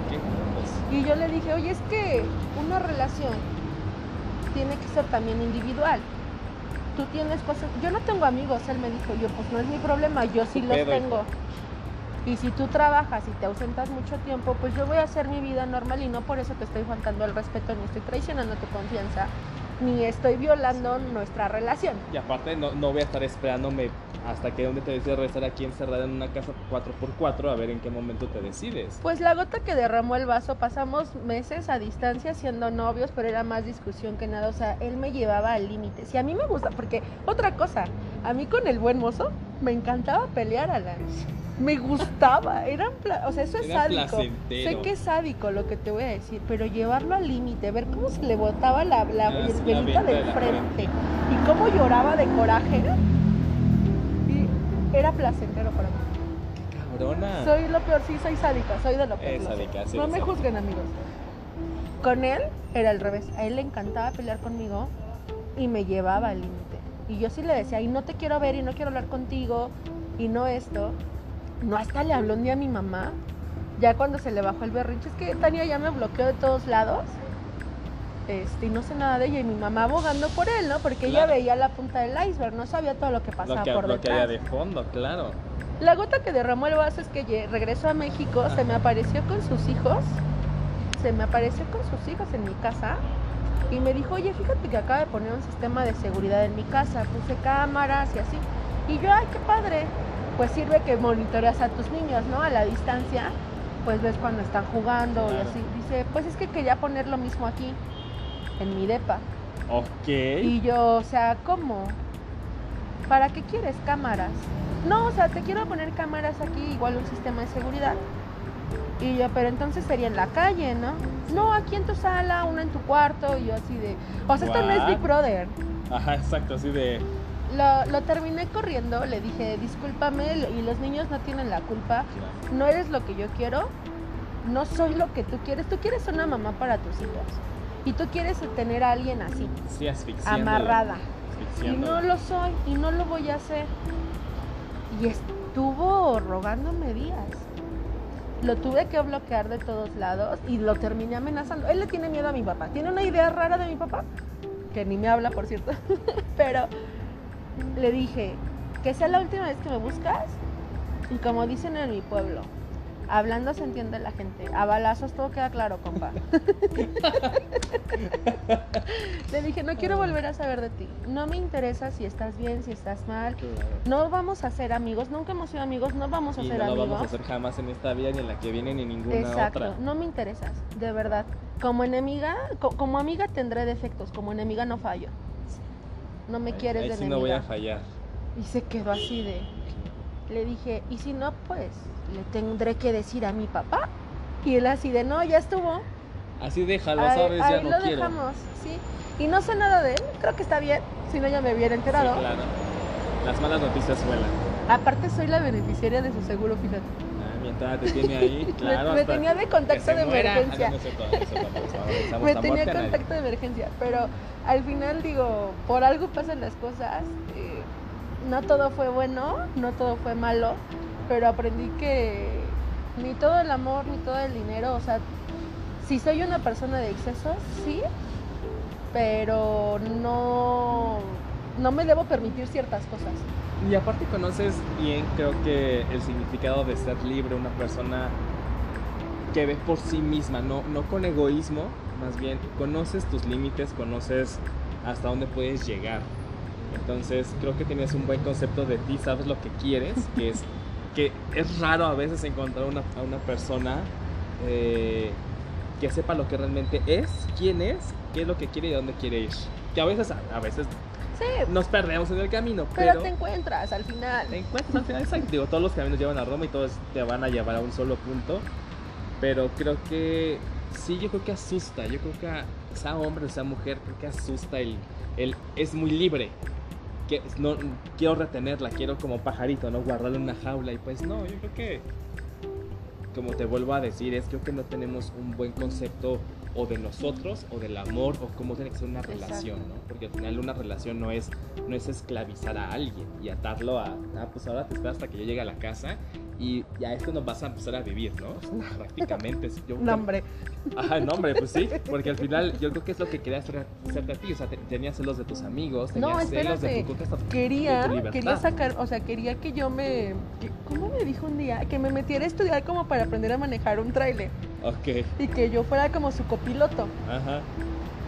Speaker 1: ¿Qué? Pues,
Speaker 2: Y yo le dije, oye, es que una relación tiene que ser también individual. Tú tienes cosas. Yo no tengo amigos, él me dijo. Yo, pues no es mi problema, yo sí los tengo. Y si tú trabajas y te ausentas mucho tiempo, pues yo voy a hacer mi vida normal y no por eso te estoy faltando el respeto, ni estoy traicionando tu confianza, ni estoy violando nuestra relación.
Speaker 1: Y aparte no, no voy a estar esperándome hasta que donde te decides regresar aquí encerrada en una casa 4x4 a ver en qué momento te decides.
Speaker 2: Pues la gota que derramó el vaso, pasamos meses a distancia siendo novios, pero era más discusión que nada. O sea, él me llevaba al límite. Si a mí me gusta, porque otra cosa, a mí con el buen mozo me encantaba pelear, Alan. Me gustaba, era, o sea, eso es
Speaker 1: Era
Speaker 2: sádico.
Speaker 1: placentero.
Speaker 2: Sé que es sádico lo que te voy a decir, pero llevarlo al límite, ver cómo se le botaba la, la,
Speaker 1: Ah, la
Speaker 2: velita
Speaker 1: de
Speaker 2: frente y cómo lloraba de coraje. Y era placentero para mí.
Speaker 1: Cabrona.
Speaker 2: Soy lo peor, sí, soy sádica, soy de lo peor.
Speaker 1: Es
Speaker 2: lo sé.
Speaker 1: sádica, sí
Speaker 2: no me
Speaker 1: sádica.
Speaker 2: juzguen, amigos. Con él era al revés. A él le encantaba pelear conmigo y me llevaba al límite. Y yo sí le decía, y no te quiero ver, y no quiero hablar contigo, y no esto. No, hasta le habló un día a mi mamá, ya cuando se le bajó el berrinche. Es que Tania ya me bloqueó de todos lados. Este, y no sé nada de ella, y mi mamá abogando por él, ¿no? Porque ella veía la punta del iceberg, no sabía todo lo que pasaba
Speaker 1: Lo que,
Speaker 2: por
Speaker 1: lo que
Speaker 2: detrás.
Speaker 1: había de fondo, claro.
Speaker 2: La gota que derramó el vaso es que regresó a México, se me apareció con sus hijos, se me apareció con sus hijos en mi casa y me dijo, oye, fíjate que acaba de poner un sistema de seguridad en mi casa, puse cámaras y así. Y yo, ay, qué padre, pues sirve que monitoreas a tus niños, ¿no? A la distancia, pues ves cuando están jugando y así. Dice, pues es que quería poner lo mismo aquí, en mi depa.
Speaker 1: Ok.
Speaker 2: Y yo, o sea, ¿cómo? ¿Para qué quieres cámaras? No, o sea, te quiero poner cámaras aquí, igual un sistema de seguridad. Y yo, pero entonces sería en la calle, ¿no? No, aquí en tu sala, una en tu cuarto, y yo así de... O sea, esto no es
Speaker 1: What?
Speaker 2: Big Brother.
Speaker 1: Ajá, exacto, así de.
Speaker 2: Lo, lo terminé corriendo, le dije, discúlpame, y los niños no tienen la culpa. No eres lo que yo quiero, no soy lo que tú quieres. Tú quieres una mamá para tus hijos. Y tú quieres tener a alguien así,
Speaker 1: Sí,
Speaker 2: amarrada. Y no lo soy y no lo voy a hacer. Y estuvo rogándome días. Lo tuve que bloquear de todos lados y lo terminé amenazando. Él le tiene miedo a mi papá. Tiene una idea rara de mi papá, que ni me habla, por cierto. Pero le dije, que sea la última vez que me buscas. Y como dicen en mi pueblo, hablando se entiende la gente. A balazos todo queda claro, compa. Le dije, no quiero volver a saber de ti. No me interesa si estás bien, si estás mal. No vamos a ser amigos, nunca hemos sido amigos, no vamos a
Speaker 1: Y
Speaker 2: ser
Speaker 1: no lo
Speaker 2: amigos.
Speaker 1: vamos a hacer jamás en esta vida ni en la que viene ni en ninguna
Speaker 2: Exacto,
Speaker 1: otra.
Speaker 2: no me interesas, de verdad. Como enemiga, co- como amiga tendré defectos, como enemiga no fallo. No me
Speaker 1: Ahí-
Speaker 2: quieres
Speaker 1: ahí
Speaker 2: de
Speaker 1: sí
Speaker 2: enemiga.
Speaker 1: no voy a fallar.
Speaker 2: Y se quedó así de. Le dije, y si no, pues le tendré que decir a mi papá. Y él así de, no, ya estuvo.
Speaker 1: Así déjalo,
Speaker 2: ahí
Speaker 1: sabes, ya no
Speaker 2: lo
Speaker 1: quiero.
Speaker 2: dejamos, sí. Y no sé nada de él, creo que está bien, si no ya me hubiera
Speaker 1: Sí,
Speaker 2: enterado.
Speaker 1: claro. Las malas noticias vuelan.
Speaker 2: Aparte soy la beneficiaria de su seguro, fíjate.
Speaker 1: Mientras te tiene ahí, claro.
Speaker 2: me tenía de contacto de
Speaker 1: muera.
Speaker 2: emergencia.
Speaker 1: Ah, no, no cierto,
Speaker 2: me tenía contacto de emergencia, pero al final digo, por algo pasan las cosas. eh, no todo fue bueno, no todo fue malo, pero aprendí que ni todo el amor, ni todo el dinero, o sea, si soy una persona de excesos, sí, pero no, no me debo permitir ciertas cosas.
Speaker 1: Y aparte conoces bien, creo que el significado de ser libre, una persona que ve por sí misma, no, no con egoísmo, más bien conoces tus límites, conoces hasta dónde puedes llegar. Entonces creo que tienes un buen concepto de ti, sabes lo que quieres, que es que es raro a veces encontrar una, a una persona eh, que sepa lo que realmente es, quién es, qué es lo que quiere y dónde quiere ir. Que a veces, a, veces
Speaker 2: Sí,
Speaker 1: nos perdemos en el camino,
Speaker 2: pero,
Speaker 1: pero,
Speaker 2: te encuentras al final.
Speaker 1: te encuentras al final. Exacto. Digo, todos los caminos llevan a Roma y todos te van a llevar a un solo punto. Pero creo que sí, yo creo que asusta. Yo creo que a- sea hombre o sea mujer, creo que asusta el, el es muy libre. Que no quiero retenerla, quiero como pajarito, no guardarla en una jaula y pues no, yo creo que como te vuelvo a decir, es creo que no tenemos un buen concepto o de nosotros o del amor o cómo tiene que ser una
Speaker 2: Exacto.
Speaker 1: relación, ¿no? Porque al final una relación no es no es esclavizar a alguien y atarlo a, ah, pues ahora te esperas hasta que yo llegue a la casa y ya esto nos vas a empezar a vivir, ¿no? Prácticamente. es- Yo,
Speaker 2: No, hombre.
Speaker 1: Ajá, no, hombre, pues sí, porque al final yo creo que es lo que querías hacer, hacerte a ti, o sea, te- tenías celos de tus amigos, tenías
Speaker 2: No,
Speaker 1: celos de tu,
Speaker 2: Quería,
Speaker 1: de tu libertad.
Speaker 2: quería sacar, o sea, quería que yo me. que- ¿Cómo me dijo un día? Que me metiera a estudiar como para aprender a manejar un tráiler.
Speaker 1: Ok,
Speaker 2: Y que yo fuera como su copiloto.
Speaker 1: ajá.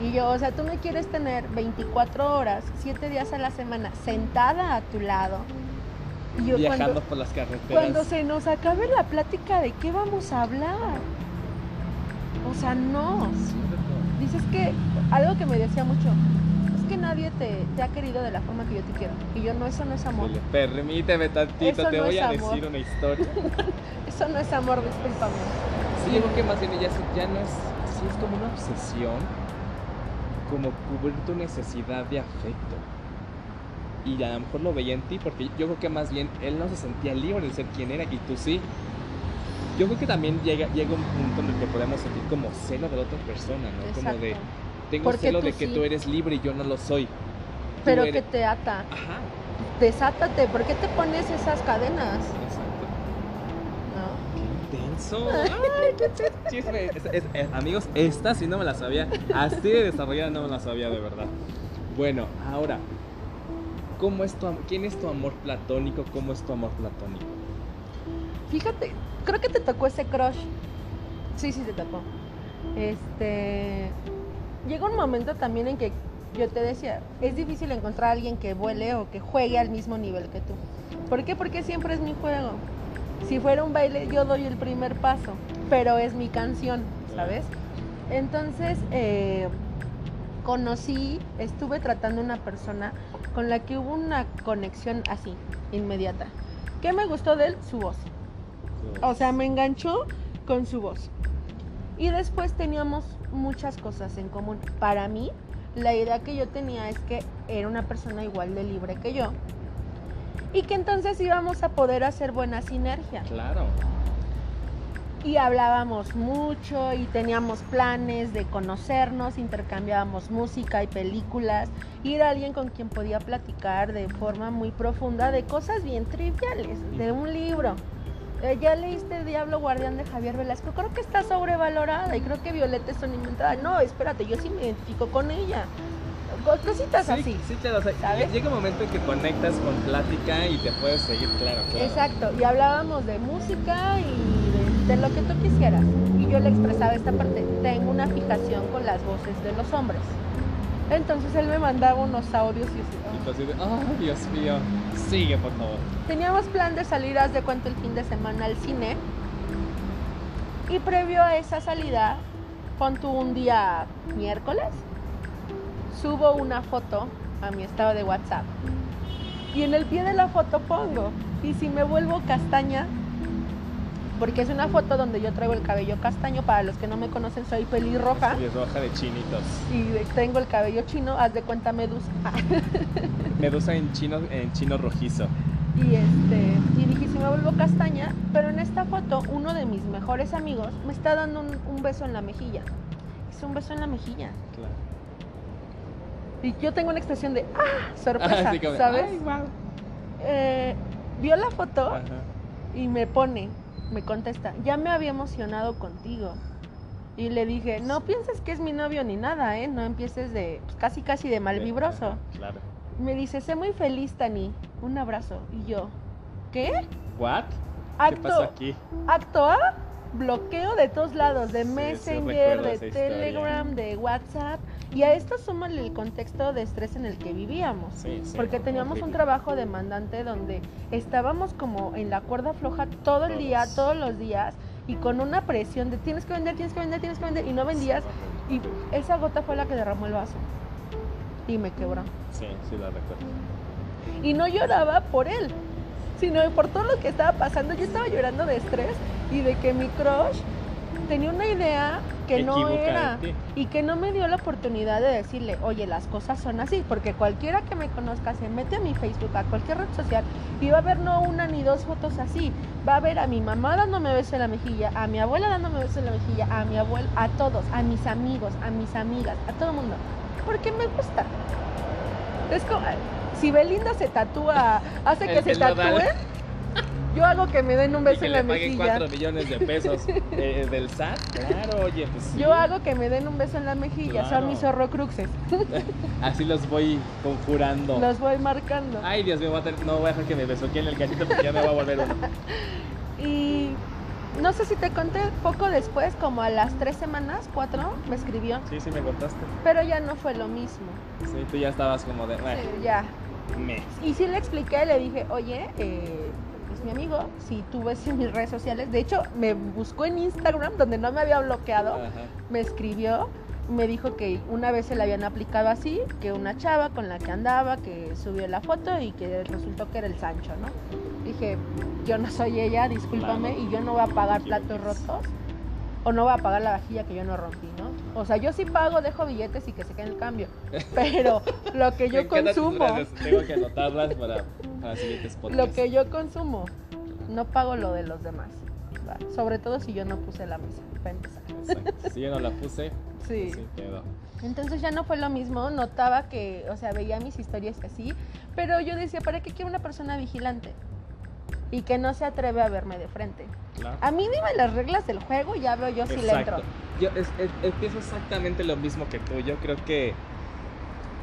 Speaker 2: Y yo, o sea, tú me quieres tener 24 horas, 7 días a la semana, sentada a tu lado. Y yo
Speaker 1: Viajando
Speaker 2: cuando,
Speaker 1: por las carreteras.
Speaker 2: cuando se nos acabe la plática, ¿de qué vamos a hablar? O sea, no. Dices que, algo que me decía mucho, es que nadie te, te ha querido de la forma que yo te quiero. Y yo, no, eso no es amor.
Speaker 1: Dile, Permíteme tantito,
Speaker 2: Eso
Speaker 1: te
Speaker 2: no
Speaker 1: voy a
Speaker 2: amor.
Speaker 1: decir una historia.
Speaker 2: Eso no es amor, discúlpame.
Speaker 1: Sí, yo creo que más bien ya, ya no es, sí es como una obsesión, como cubrir tu necesidad de afecto. Y a lo mejor lo veía en ti, porque yo creo que más bien él no se sentía libre de ser quien era y tú sí. Yo creo que también llega, llega un punto en el que podemos sentir como celo de la otra persona, ¿no? Como de,
Speaker 2: Exacto.
Speaker 1: tengo
Speaker 2: Porque
Speaker 1: celo de que
Speaker 2: sí.
Speaker 1: tú eres libre y yo no lo soy. Tú
Speaker 2: Pero que
Speaker 1: eres-
Speaker 2: te ata.
Speaker 1: Ajá,
Speaker 2: Desátate. ¿Por qué te pones esas cadenas?
Speaker 1: exacto. Intenso. Ay, chisme. Es- es- eh, amigos, esta sí no me la sabía. Así de desarrollada no me la sabía de verdad. Bueno, ahora, ¿cómo es tu, ¿quién es tu amor platónico? ¿Cómo es tu amor platónico?
Speaker 2: Fíjate, creo que te tocó ese crush. Sí, sí, te tocó. Este. Llega un momento también en que yo te decía, es difícil encontrar a alguien que vuele o que juegue al mismo nivel que tú. ¿Por qué? Porque siempre es mi juego. Si fuera un baile, yo doy el primer paso, pero es mi canción, ¿sabes? Entonces, eh, conocí, estuve tratando una persona con la que hubo una conexión así, inmediata. ¿Qué me gustó de él? Su voz. O sea, me enganchó con su voz. Y después teníamos muchas cosas en común. Para mí, la idea que yo tenía es que era una persona igual de libre que yo. Y que entonces íbamos a poder hacer buena sinergia.
Speaker 1: Claro.
Speaker 2: Y hablábamos mucho y teníamos planes de conocernos, intercambiábamos música y películas. Y era alguien con quien podía platicar de forma muy profunda de cosas bien triviales, de un libro. Eh, ¿Ya leíste Diablo Guardián de Javier Velasco? Creo que está sobrevalorada y creo que Violeta es una inventada. No, espérate, yo sí me identifico con ella. Co- Cositas
Speaker 1: Sí,
Speaker 2: así.
Speaker 1: sí, claro. o sea,
Speaker 2: ¿sabes?
Speaker 1: Llega un momento en que conectas con plática y te puedes seguir, claro, claro.
Speaker 2: Exacto, y hablábamos de música y de, lo que tú quisieras. Y yo le expresaba esta parte, tengo una fijación con las voces de los hombres. Entonces él me mandaba unos audios y así, "Ah".
Speaker 1: Oh, Dios mío. Sigue, por favor.
Speaker 2: teníamos plan de salir, haz de cuenta, el fin de semana al cine. Y previo a esa salida, pon tú un día miércoles, subo una foto a mi estado de WhatsApp. Y en el pie de la foto pongo, y si me vuelvo castaña, porque es una foto donde yo traigo el cabello castaño, para los que no me conocen soy pelirroja
Speaker 1: Es roja de chinitos.
Speaker 2: y tengo el cabello chino, haz de cuenta medusa.
Speaker 1: Medusa en chino, en chino rojizo.
Speaker 2: Y este, y dije, si me vuelvo castaña, pero en esta foto uno de mis mejores amigos me está dando un, un beso en la mejilla. Es un beso en la mejilla.
Speaker 1: Claro.
Speaker 2: Y yo tengo una expresión de ¡ah! sorpresa,
Speaker 1: Así
Speaker 2: ¿sabes?
Speaker 1: "Ay, guau".
Speaker 2: Eh, vio la foto
Speaker 1: Ajá.
Speaker 2: y me pone, me contesta, ya me había emocionado contigo. Y le dije, no pienses que es mi novio ni nada, ¿eh? No empieces de, pues, casi casi de malvibroso.
Speaker 1: Ajá, Claro.
Speaker 2: Me dice, sé muy feliz, Tani. Un abrazo. Y yo, ¿qué?
Speaker 1: ¿What? ¿Qué
Speaker 2: Acto,
Speaker 1: pasó aquí?
Speaker 2: acto A, bloqueo de todos lados, de
Speaker 1: Sí, sí,
Speaker 2: Messenger,
Speaker 1: esa
Speaker 2: de
Speaker 1: historia.
Speaker 2: Telegram, de WhatsApp. Y a esto súmale el contexto de estrés en el que vivíamos.
Speaker 1: Sí, sí,
Speaker 2: Porque teníamos un trabajo demandante donde estábamos como en la cuerda floja todo el día,
Speaker 1: Todos.
Speaker 2: todos los días, y con una presión de tienes que vender, tienes que vender, tienes que vender, y no vendías. Y esa gota fue la que derramó el vaso. Y me quebró.
Speaker 1: Sí, sí, la recuerdo.
Speaker 2: Y no lloraba por él, sino por todo lo que estaba pasando. Yo estaba llorando de estrés y de que mi crush tenía una idea que no era y que no me dio la oportunidad de decirle, oye, las cosas son así, porque cualquiera que me conozca se mete a mi Facebook, a cualquier red social y va a ver no una ni dos fotos así, va a ver a mi mamá dándome beso en la mejilla, a mi abuela dándome beso en la mejilla, a mi abuelo, a todos, a mis amigos, a mis amigas, a todo el mundo, porque me gusta. Es como, si Belinda se tatúa, hace
Speaker 1: El
Speaker 2: que se tatúe, yo hago que me den un
Speaker 1: Y
Speaker 2: beso
Speaker 1: que
Speaker 2: en
Speaker 1: le
Speaker 2: la
Speaker 1: paguen
Speaker 2: mejilla.
Speaker 1: 4 millones de pesos eh, del SAT. Claro, oye, pues sí.
Speaker 2: Yo hago que me den un beso en la mejilla,
Speaker 1: Claro.
Speaker 2: son mis horrocruxes.
Speaker 1: Así los voy conjurando.
Speaker 2: Los voy marcando.
Speaker 1: Ay, Dios mío, voy a tener- no voy a dejar que me besoqueen el cachito porque ya me va a volver uno.
Speaker 2: Y no sé si te conté, poco después, como a las tres semanas, cuatro, me escribió.
Speaker 1: Sí, sí, me contaste.
Speaker 2: Pero ya no fue lo mismo.
Speaker 1: Sí, tú ya estabas como de. "Ay,
Speaker 2: Sí, ya. Y sí le expliqué, le dije, oye, eh, es mi amigo, si tú ves en mis redes sociales, de hecho me buscó en Instagram, donde no me había bloqueado,
Speaker 1: Ajá.
Speaker 2: me escribió, me dijo que una vez se le habían aplicado así, que una chava con la que andaba, que subió la foto y que resultó que era el Sancho, ¿no? Dije, yo no soy ella, discúlpame,
Speaker 1: Claro.
Speaker 2: y yo no voy a pagar platos rotos, o no voy a pagar la vajilla que yo no rompí, ¿no? O sea, yo sí pago, dejo billetes y que se quede el cambio, pero lo que yo consumo...
Speaker 1: Tengo que anotarlas para, para siguientes podcasts.
Speaker 2: Lo que yo consumo, no pago lo de los demás. ¿va? Sobre todo si yo no puse la mesa, para empezar.
Speaker 1: Exacto. Si yo no la puse,
Speaker 2: Sí.
Speaker 1: quedó.
Speaker 2: Entonces ya no fue lo mismo, notaba que, o sea, veía mis historias así, pero yo decía, ¿para qué quiero una persona vigilante? Y que no se atreve a verme de frente.
Speaker 1: Claro.
Speaker 2: A mí dime las reglas del juego y ya veo yo si le entro.
Speaker 1: Yo es, es- es- pienso exactamente lo mismo que tú. Yo creo que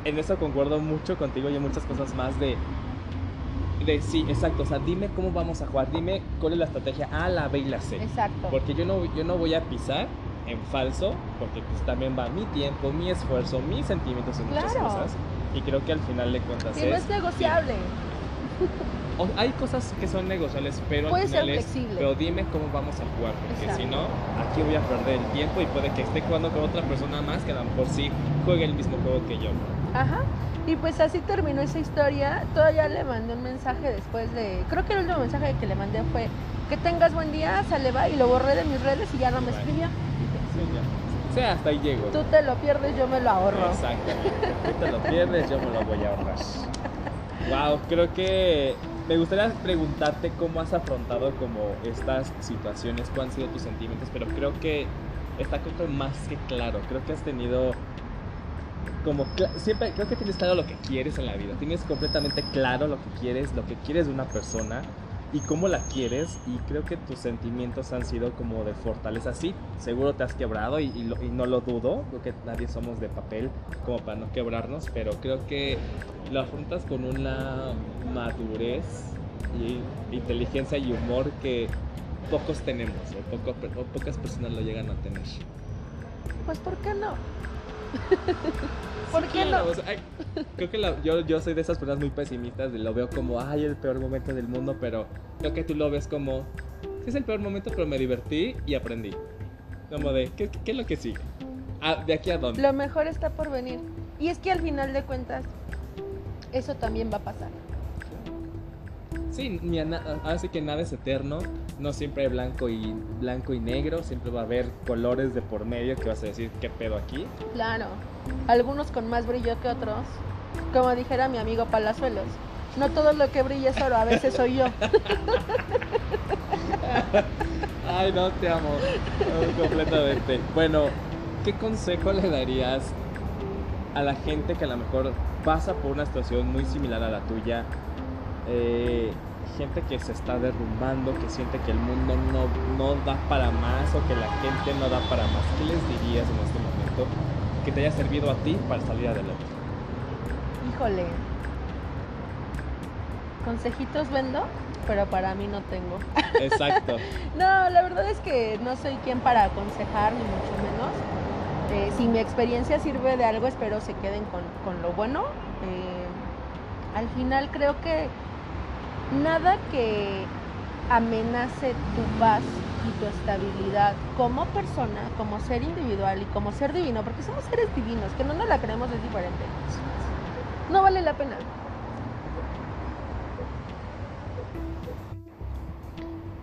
Speaker 1: en eso concuerdo mucho contigo y en muchas cosas más de. De sí, exacto. O sea, dime cómo vamos a jugar. Dime cuál es la estrategia A, la B y la C.
Speaker 2: Exacto.
Speaker 1: Porque yo no, yo no voy a pisar en falso, porque pues también va mi tiempo, mi esfuerzo, mis sentimientos en muchas cosas. Y creo que al final de cuentas
Speaker 2: Que no es negociable.
Speaker 1: O- hay cosas que son negociables, pero
Speaker 2: Puede
Speaker 1: al
Speaker 2: ser
Speaker 1: final es,
Speaker 2: flexible.
Speaker 1: pero dime cómo vamos a jugar, porque si no, aquí voy a perder el tiempo y puede que esté jugando con otra persona más que a lo mejor sí juegue el mismo juego que yo.
Speaker 2: Ajá. Y pues así terminó esa historia. Todavía le mandé un mensaje después de. Creo que el último mensaje que le mandé fue que tengas buen día, sale va. Y lo borré de mis redes y ya no me escribió.
Speaker 1: Sí, ya. O sea, hasta ahí llego.
Speaker 2: Tú te lo pierdes, yo me lo ahorro.
Speaker 1: Exactamente. Tú te lo pierdes, yo me lo voy a ahorrar. Wow, creo que me gustaría preguntarte cómo has afrontado como estas situaciones, cuáles han sido tus sentimientos, pero creo que está más que claro. Creo que has tenido como siempre creo que tienes claro lo que quieres en la vida. Tienes completamente claro lo que quieres, lo que quieres de una persona y cómo la quieres y creo que tus sentimientos han sido como de fortaleza. Sí, seguro te has quebrado y, no lo dudo, porque nadie somos de papel como para no quebrarnos, pero creo que lo afrontas con una madurez y inteligencia y humor que pocos tenemos o pocas personas lo llegan a tener.
Speaker 2: Pues, ¿por qué no? ¿Por qué no?
Speaker 1: o sea, ay, creo que la- yo, yo soy de esas personas muy pesimistas, de lo veo como, ay, el peor momento del mundo, pero creo que tú lo ves como, sí es el peor momento, pero me divertí y aprendí. Como de, ¿qué, qué es lo que sigue? Ah, ¿De aquí a dónde?
Speaker 2: Lo mejor está por venir. Y es que al final de cuentas, eso también va a pasar.
Speaker 1: Sí, ni a que nada es eterno, no siempre hay blanco y, blanco y negro, siempre va a haber colores de por medio que vas a decir, ¿qué pedo aquí?
Speaker 2: Claro. Algunos con más brillo que otros. Como dijera mi amigo Palazuelos. No todo lo que brilla es oro, a veces soy yo.
Speaker 1: Ay, no, te amo. Completamente. Bueno, ¿qué consejo le darías a la gente que a lo mejor pasa por una situación muy similar a la tuya? Eh, gente que se está derrumbando, que siente que el mundo no, no da para más o que la gente no da para más. ¿Qué les dirías en este momento que te haya servido a ti para salir adelante?
Speaker 2: Híjole. ¿Consejitos vendo? pero para mí no tengo.
Speaker 1: Exacto.
Speaker 2: no, la verdad es que no soy quien para aconsejar, ni mucho menos. Eh, si mi experiencia sirve de algo, espero se queden con, con lo bueno. Eh, al final creo que nada que amenace tu paz y tu estabilidad como persona, como ser individual y como ser divino, porque somos seres divinos, que no nos la creemos es diferente. No vale la pena.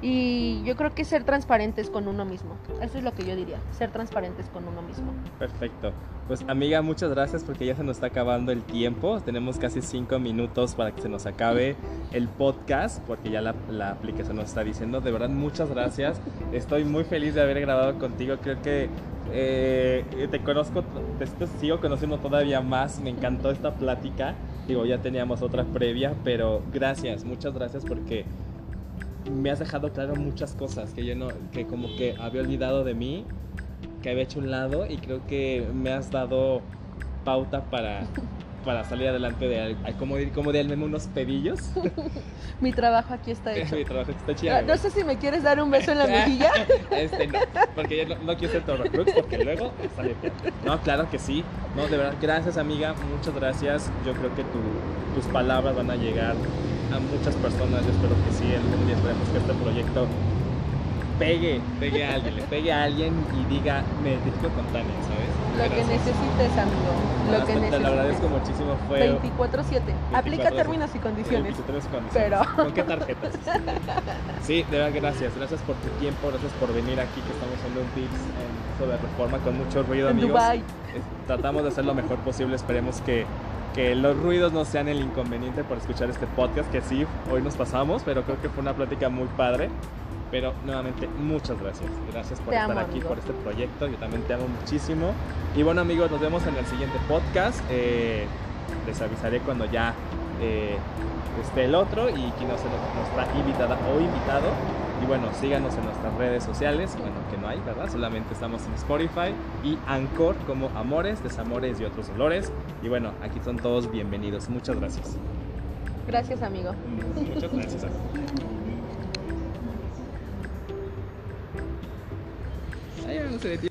Speaker 2: Y yo creo que ser transparentes con uno mismo. Eso es lo que yo diría, ser transparentes con uno mismo.
Speaker 1: Perfecto. Pues amiga, muchas gracias porque ya se nos está acabando el tiempo. Tenemos casi cinco minutos para que se nos acabe el podcast porque ya la, la aplicación nos está diciendo. De verdad, muchas gracias. Estoy muy feliz de haber grabado contigo. Creo que eh, te conozco, te, te sigo conociendo todavía más. Me encantó esta plática. Digo, ya teníamos otra previa, pero gracias, muchas gracias porque me has dejado claro muchas cosas que yo no, que como que había olvidado de mí, que había hecho un lado y creo que me has dado pauta para, para salir adelante de, como, como de menos unos pedillos.
Speaker 2: Mi trabajo aquí está hecho.
Speaker 1: Mi trabajo está chido.
Speaker 2: No, no sé si me quieres dar un beso en la mejilla.
Speaker 1: este no, porque yo no, no quiero ser Torrecrux porque luego sale peor. No, claro que sí. No, de verdad, gracias amiga, muchas gracias. Yo creo que tu, tus palabras van a llegar a muchas personas. Yo espero que sí, algún día esperemos que este proyecto pegue, pegue a alguien, le pegue a alguien y diga, me identifico con Tania, ¿sabes?
Speaker 2: Lo que necesites, amigo. Lo que necesites.
Speaker 1: Te lo agradezco muchísimo. Fue
Speaker 2: 24-7. Aplica términos y condiciones.
Speaker 1: 23 condiciones.
Speaker 2: Pero.
Speaker 1: ¿Con qué tarjetas? Sí, de verdad, gracias. Gracias por tu tiempo, gracias por venir aquí, que estamos haciendo un tips sobre reforma con mucho ruido,
Speaker 2: En
Speaker 1: amigos.
Speaker 2: Dubai.
Speaker 1: Tratamos de hacer lo mejor posible. Esperemos que, que los ruidos no sean el inconveniente por escuchar este podcast, que sí, hoy nos pasamos, pero creo que fue una plática muy padre. Pero nuevamente, muchas gracias. Gracias por
Speaker 2: Te
Speaker 1: estar
Speaker 2: amo,
Speaker 1: aquí,
Speaker 2: amigo.
Speaker 1: por este proyecto. Yo también te amo muchísimo. Y bueno, amigos, nos vemos en el siguiente podcast. Eh, les avisaré cuando ya eh, esté el otro y quien no sea nuestra invitada o invitado. Y bueno, síganos en nuestras redes sociales. Bueno, que no hay, ¿verdad? Solamente estamos en Spotify y Anchor como Amores, Desamores y otros olores. Y bueno, aquí son todos bienvenidos. Muchas gracias.
Speaker 2: Gracias, amigo.
Speaker 1: Muchas gracias. Ay, no se.